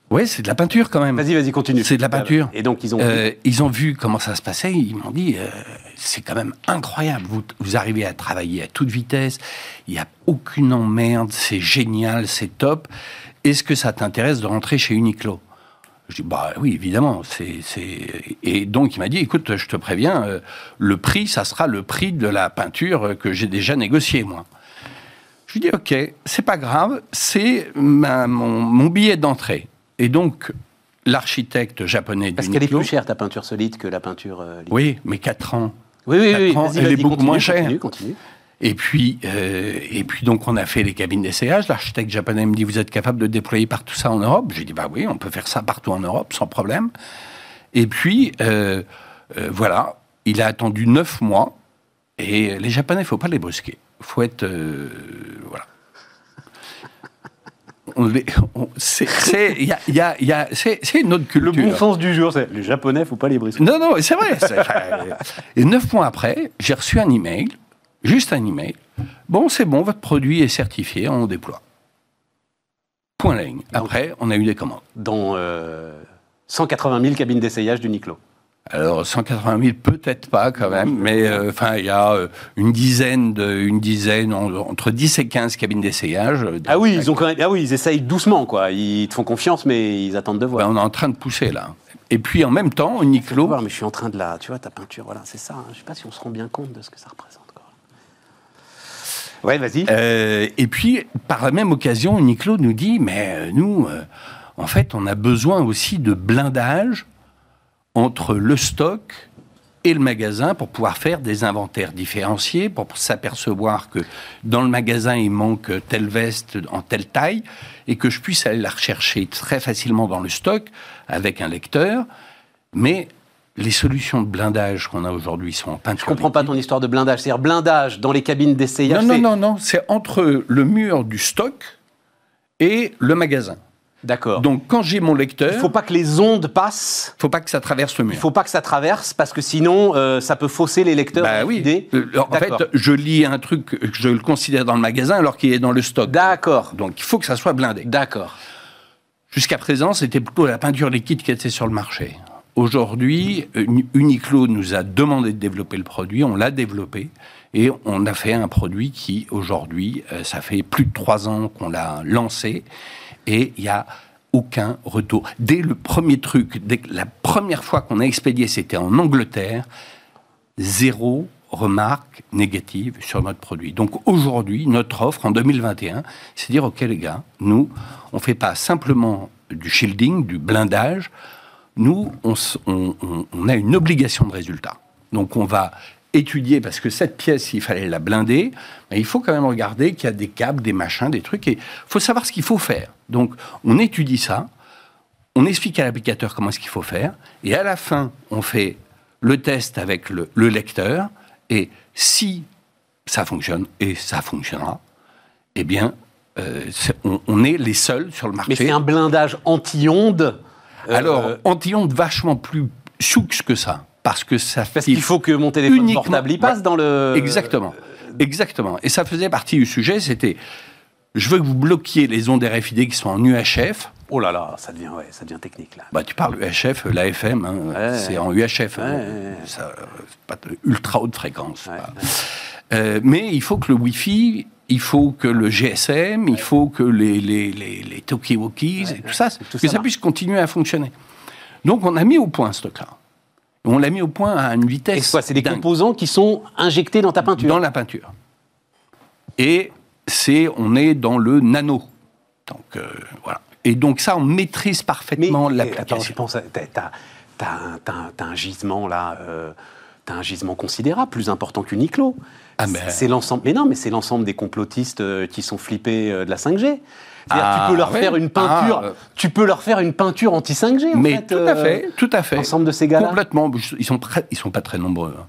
Ouais, c'est de la peinture quand même. Vas-y, vas-y, continue. C'est de la peinture. Et donc ils ont. Euh, ils ont vu comment ça se passait. Ils m'ont dit, euh, c'est quand même incroyable. Vous, vous arrivez à travailler à toute vitesse. Il n'y a aucune emmerde. C'est génial. C'est top. Est-ce que ça t'intéresse de rentrer chez Uniqlo? Je dis, bah oui, évidemment. C'est... Et donc, il m'a dit, écoute, je te préviens, euh, le prix, ça sera le prix de la peinture que j'ai déjà négocié, moi. Je lui dis, OK, c'est pas grave, c'est mon, mon billet d'entrée. Et donc, l'architecte japonais Parce qu'elle est plus chère ta peinture solide que la peinture. euh. Oui, mais 4 ans. oui, oui, oui. Ans, elle est beaucoup continue, moins chère. Continue, continue. Et puis, euh, et puis donc, on a fait les cabines d'essayage. L'architecte japonais me dit, vous êtes capable de déployer partout ça en Europe? J'ai dit, bah oui, on peut faire ça partout en Europe, sans problème. Et puis, euh, euh, voilà, il a attendu 9 mois. Et les Japonais, il faut pas les brusquer. Faut être... euh, voilà. C'est- y a- y a- y autre Le culture. bon sens du jour, c'est les Japonais, faut pas les briser. Non, non, c'est vrai. Et neuf mois après, j'ai reçu un email, juste un email. Bon, c'est bon, votre produit est certifié, on déploie. Point la ligne. Après, on a eu des commandes. Dans euh, 180 000 cabines d'essayage du Niclo. Alors, 180 000, peut-être pas quand même, mais euh, enfin, il y a euh, une dizaine, de, une dizaine, en- entre 10 et 15 cabines d'essayage. euh, Ah oui, ils ont quand même, ah oui, ils essayent doucement, quoi. Ils te font confiance, mais ils attendent de voir. Ben, on est en train de pousser là. Et puis en même temps, Uniqlo, voir, mais je suis en train de la, tu vois, ta peinture, voilà, c'est ça. hein. Je sais pas si on se rend bien compte de ce que ça représente. Quoi. Ouais, vas-y. Euh, et puis, par la même occasion, Uniqlo nous dit, mais nous, en fait, on a besoin aussi de blindage entre le stock et le magasin pour pouvoir faire des inventaires différenciés, pour s'apercevoir que dans le magasin, il manque telle veste en telle taille, et que je puisse aller la rechercher très facilement dans le stock avec un lecteur. Mais les solutions de blindage qu'on a aujourd'hui sont en peinture. Je comprends pas ton histoire de blindage. C'est-à-dire blindage dans les cabines d'essayage. Non, non, c'est- non, non, c'est entre le mur du stock et le magasin. D'accord. Donc, quand j'ai mon lecteur, il faut pas que les ondes passent. faut pas que ça traverse le mur. Il faut pas que ça traverse parce que sinon euh, ça peut fausser les lecteurs. Bah oui. Euh, En fait, je lis un truc, je le considère dans le magasin alors qu'il est dans le stock. D'accord. Donc, il faut que ça soit blindé. D'accord. Jusqu'à présent, c'était plutôt la peinture liquide qui était sur le marché. Aujourd'hui, Uni- Uniqlo nous a demandé de développer le produit, on l'a développé et on a fait un produit qui, aujourd'hui, euh, ça fait plus de trois ans qu'on l'a lancé et il y a aucun retour. Dès le premier truc, dès la première fois qu'on a expédié, c'était en Angleterre, zéro remarque négative sur notre produit. Donc aujourd'hui, notre offre en 2021, c'est dire, OK les gars, nous, on fait pas simplement du shielding, du blindage, nous, on- on a une obligation de résultat. Donc on va étudier, parce que cette pièce, il fallait la blinder, mais il faut quand même regarder qu'il y a des câbles, des machins, des trucs, et il faut savoir ce qu'il faut faire. Donc on étudie ça, on explique à l'applicateur comment est-ce qu'il faut faire, et à la fin, on fait le test avec le, le lecteur, et si ça fonctionne, et ça fonctionnera, eh bien, euh, on, on est les seuls sur le marché. Mais c'est un blindage anti-ondes. euh, Alors, anti-ondes vachement plus souks que ça, parce que ça parce fait qu'il faut que mon téléphone uniquement- portable y passe Ouais. dans le. Exactement. Exactement. Et ça faisait partie du sujet, c'était je veux que vous bloquiez les ondes RFID qui sont en UHF. Oh là là, ça devient, ouais, ça devient technique là. Bah, tu parles UHF, l'AFM, hein, Ouais. c'est en UHF. Hein. Ça, pas de ultra haute fréquence. Euh, mais il faut que le Wi-Fi, il faut que le GSM, il faut que les, les, les, les talkie-walkies et tout ça, tout que ça ça puisse continuer à fonctionner. Donc on a mis au point ce truc-là. On l'a mis au point à une vitesse. Et quoi C'est des dingue composants qui sont injectés dans ta peinture dans la peinture. Et c'est, on est dans le nano. Donc euh, voilà. Et donc ça, on maîtrise parfaitement eh, attends, je pense, t'as, t'as un, gisement là, euh, t'as un gisement considérable, plus important qu'Uniqlo. Ah, mais- C'est- C'est l'ensemble. Mais non, mais c'est l'ensemble des complotistes euh, qui sont flippés euh, de la 5G. C'est-à-dire, Ah, tu peux leur ouais. faire une peinture, Ah, euh. tu peux leur faire une peinture anti 5G. en Mais fait, tout à euh, fait, tout à fait. L'ensemble de ces gars-là. Complètement. Ils sont très, ils sont pas très nombreux. hein.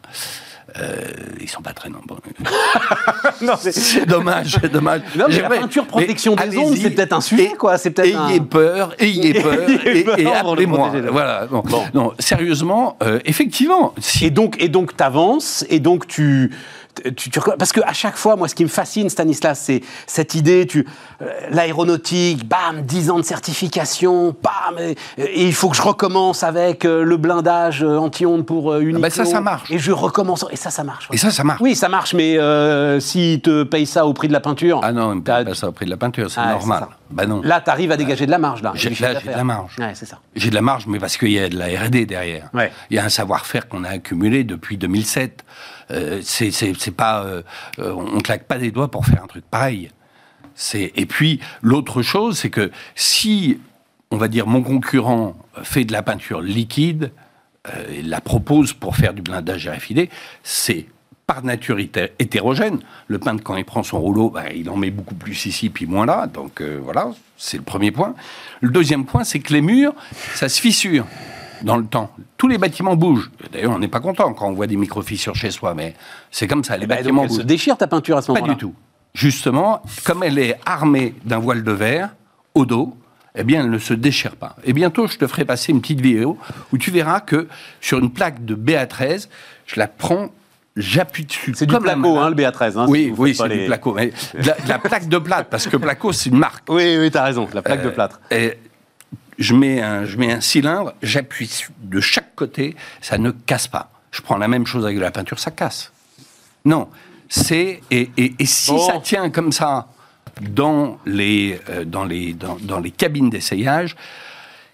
Euh, ils sont pas très nombreux. Non, c'est- dommage, dommage. Non, mais la peinture protection mais des ondes, c'est peut-être un sujet, Et- quoi. C'est peut-être Ayez un- peur, ayez peur, et, peur et appelez-moi. Voilà. Non, Bon. non, sérieusement, euh, effectivement, si Et donc, et donc, t'avances, et donc tu, tu, tu- parce que à chaque fois, moi, ce qui me fascine, Stanislas, c'est cette idée, tu, euh, l'aéronautique, bam, 10 ans de certification, bam, et, et il faut que je recommence avec euh, le blindage anti-ondes pour euh, Uniqlo. bah ça, ça marche. Et je recommence, et ça, ça marche. ouais. Et ça, ça marche. Oui, ça marche, mais euh, s'ils te payent ça au prix de la peinture, Ah non, ils me payent pas ça au prix de la peinture, c'est Ah, normal. Bah non. là, tu arrives à dégager de la marge, là. J'ai- là, j'ai de la marge. Ouais, c'est ça. J'ai de la marge, mais parce qu'il y a de la R&D derrière. Ouais. Il y a un savoir-faire qu'on a accumulé depuis 2007. Euh, c'est, c'est, c'est pas, euh, euh, on claque pas des doigts pour faire un truc pareil. C'est, et puis l'autre chose, c'est que si, on va dire, mon concurrent fait de la peinture liquide, euh, il la propose pour faire du blindage RFID, c'est par nature hété- hétérogène. Le peintre, quand il prend son rouleau, bah, il en met beaucoup plus ici, puis moins là. Donc euh, voilà, c'est le premier point. Le deuxième point, c'est que les murs, ça se fissure dans le temps. Tous les bâtiments bougent. D'ailleurs, on n'est pas content quand on voit des micro-fissures chez soi, mais c'est comme ça, les Bah, donc, bâtiments se déchire ta peinture à ce Pas moment-là. du tout. Justement, comme elle est armée d'un voile de verre au dos, eh bien, elle ne se déchire pas. Et bientôt, je te ferai passer une petite vidéo où tu verras que sur une plaque de BA13, je la prends, j'appuie dessus. C'est du placo, hein, le BA13. hein, oui, oui, c'est les- du placo. Mais de la, de la plaque de plate, parce que placo, c'est une marque. Oui, oui, t'as raison, la plaque de Euh, plâtre. et je mets un, je mets un cylindre, j'appuie de chaque côté, ça ne casse pas. Je prends la même chose avec de la peinture, ça casse. Non, c'est et, et- et si Bon. ça tient comme ça dans les euh, dans les dans, dans les cabines d'essayage.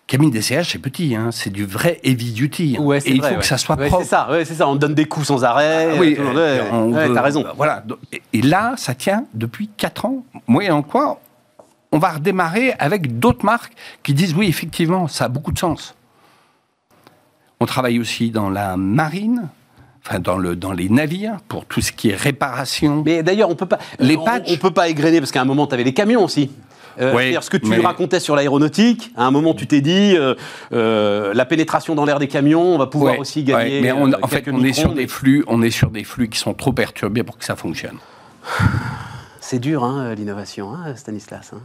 Cabine d'essayage, c'est petit, hein, c'est du vrai heavy duty. hein. Ouais, et il vrai, faut ouais. que ça soit Ouais, propre. C'est ça, ouais, c'est ça. On donne des coups sans arrêt. Ah oui, euh, tout- euh, t'as raison. Voilà. Et, et là, ça tient depuis 4 ans. Moyennant quoi, on va redémarrer avec d'autres marques qui disent oui, effectivement, ça a beaucoup de sens. On travaille aussi dans la marine, enfin dans, le, dans les navires, pour tout ce qui est réparation. Mais d'ailleurs, on peut pas. Les on- patchs. On, peut pas égrener parce qu'à un moment, tu avais les camions aussi. Euh, Oui, ce que tu mais- racontais sur l'aéronautique, à un moment, tu t'es dit, euh, euh, la pénétration dans l'air des camions, on va pouvoir Ouais, aussi gagner. ouais, mais on- euh, en fait, on est sur des flux, on est sur des flux qui sont trop perturbés pour que ça fonctionne. C'est dur, hein, l'innovation, hein, Stanislas. hein.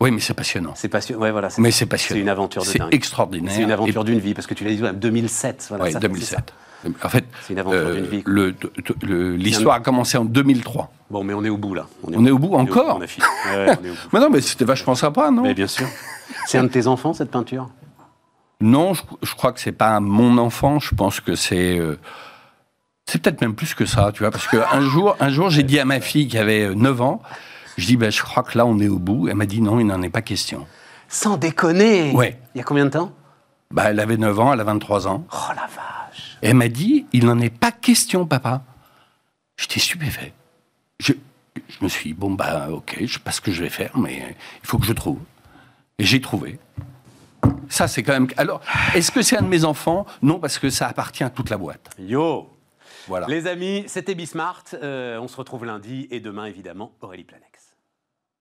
Oui, mais c'est passionnant. C'est passionnant. Ouais, voilà. Mais c'est passionnant. C'est une aventure de C'est dingue. extraordinaire. C'est une aventure Et- d'une vie parce que tu l'as dit, ouais, 2007. Voilà, ça, 2007. En fait, euh, L'histoire a commencé en 2003. Bon, mais on est au bout là. On est au bout encore On a fini. Ouais, on est au bout. Mais non, mais c'était vachement sympa, non Mais bien sûr. C'est un de tes enfants cette peinture? Non, je, je crois que c'est pas mon enfant. Je pense que c'est. euh, c'est peut-être même plus que ça, tu vois. Parce qu'un jour, un jour j'ai dit à ma fille qui avait euh, 9 ans, je dis, ben, je crois que là, on est au bout. Elle m'a dit, non, il n'en est pas question. Sans déconner Ouais. Il y a combien de temps? Bah, elle avait 9 ans, elle a 23 ans. Oh la vache Et elle m'a dit, il n'en est pas question, papa. J'étais stupéfait. Je, je me suis dit, bon, bah, ok, je sais pas ce que je vais faire, mais il faut que je trouve. Et j'ai trouvé. Ça, c'est quand même. Alors, est-ce que c'est un de mes enfants? Non, parce que ça appartient à toute la boîte. Yo Voilà. Les amis, c'était Bismart. Euh, on se retrouve lundi et demain, évidemment, Aurélie Planet.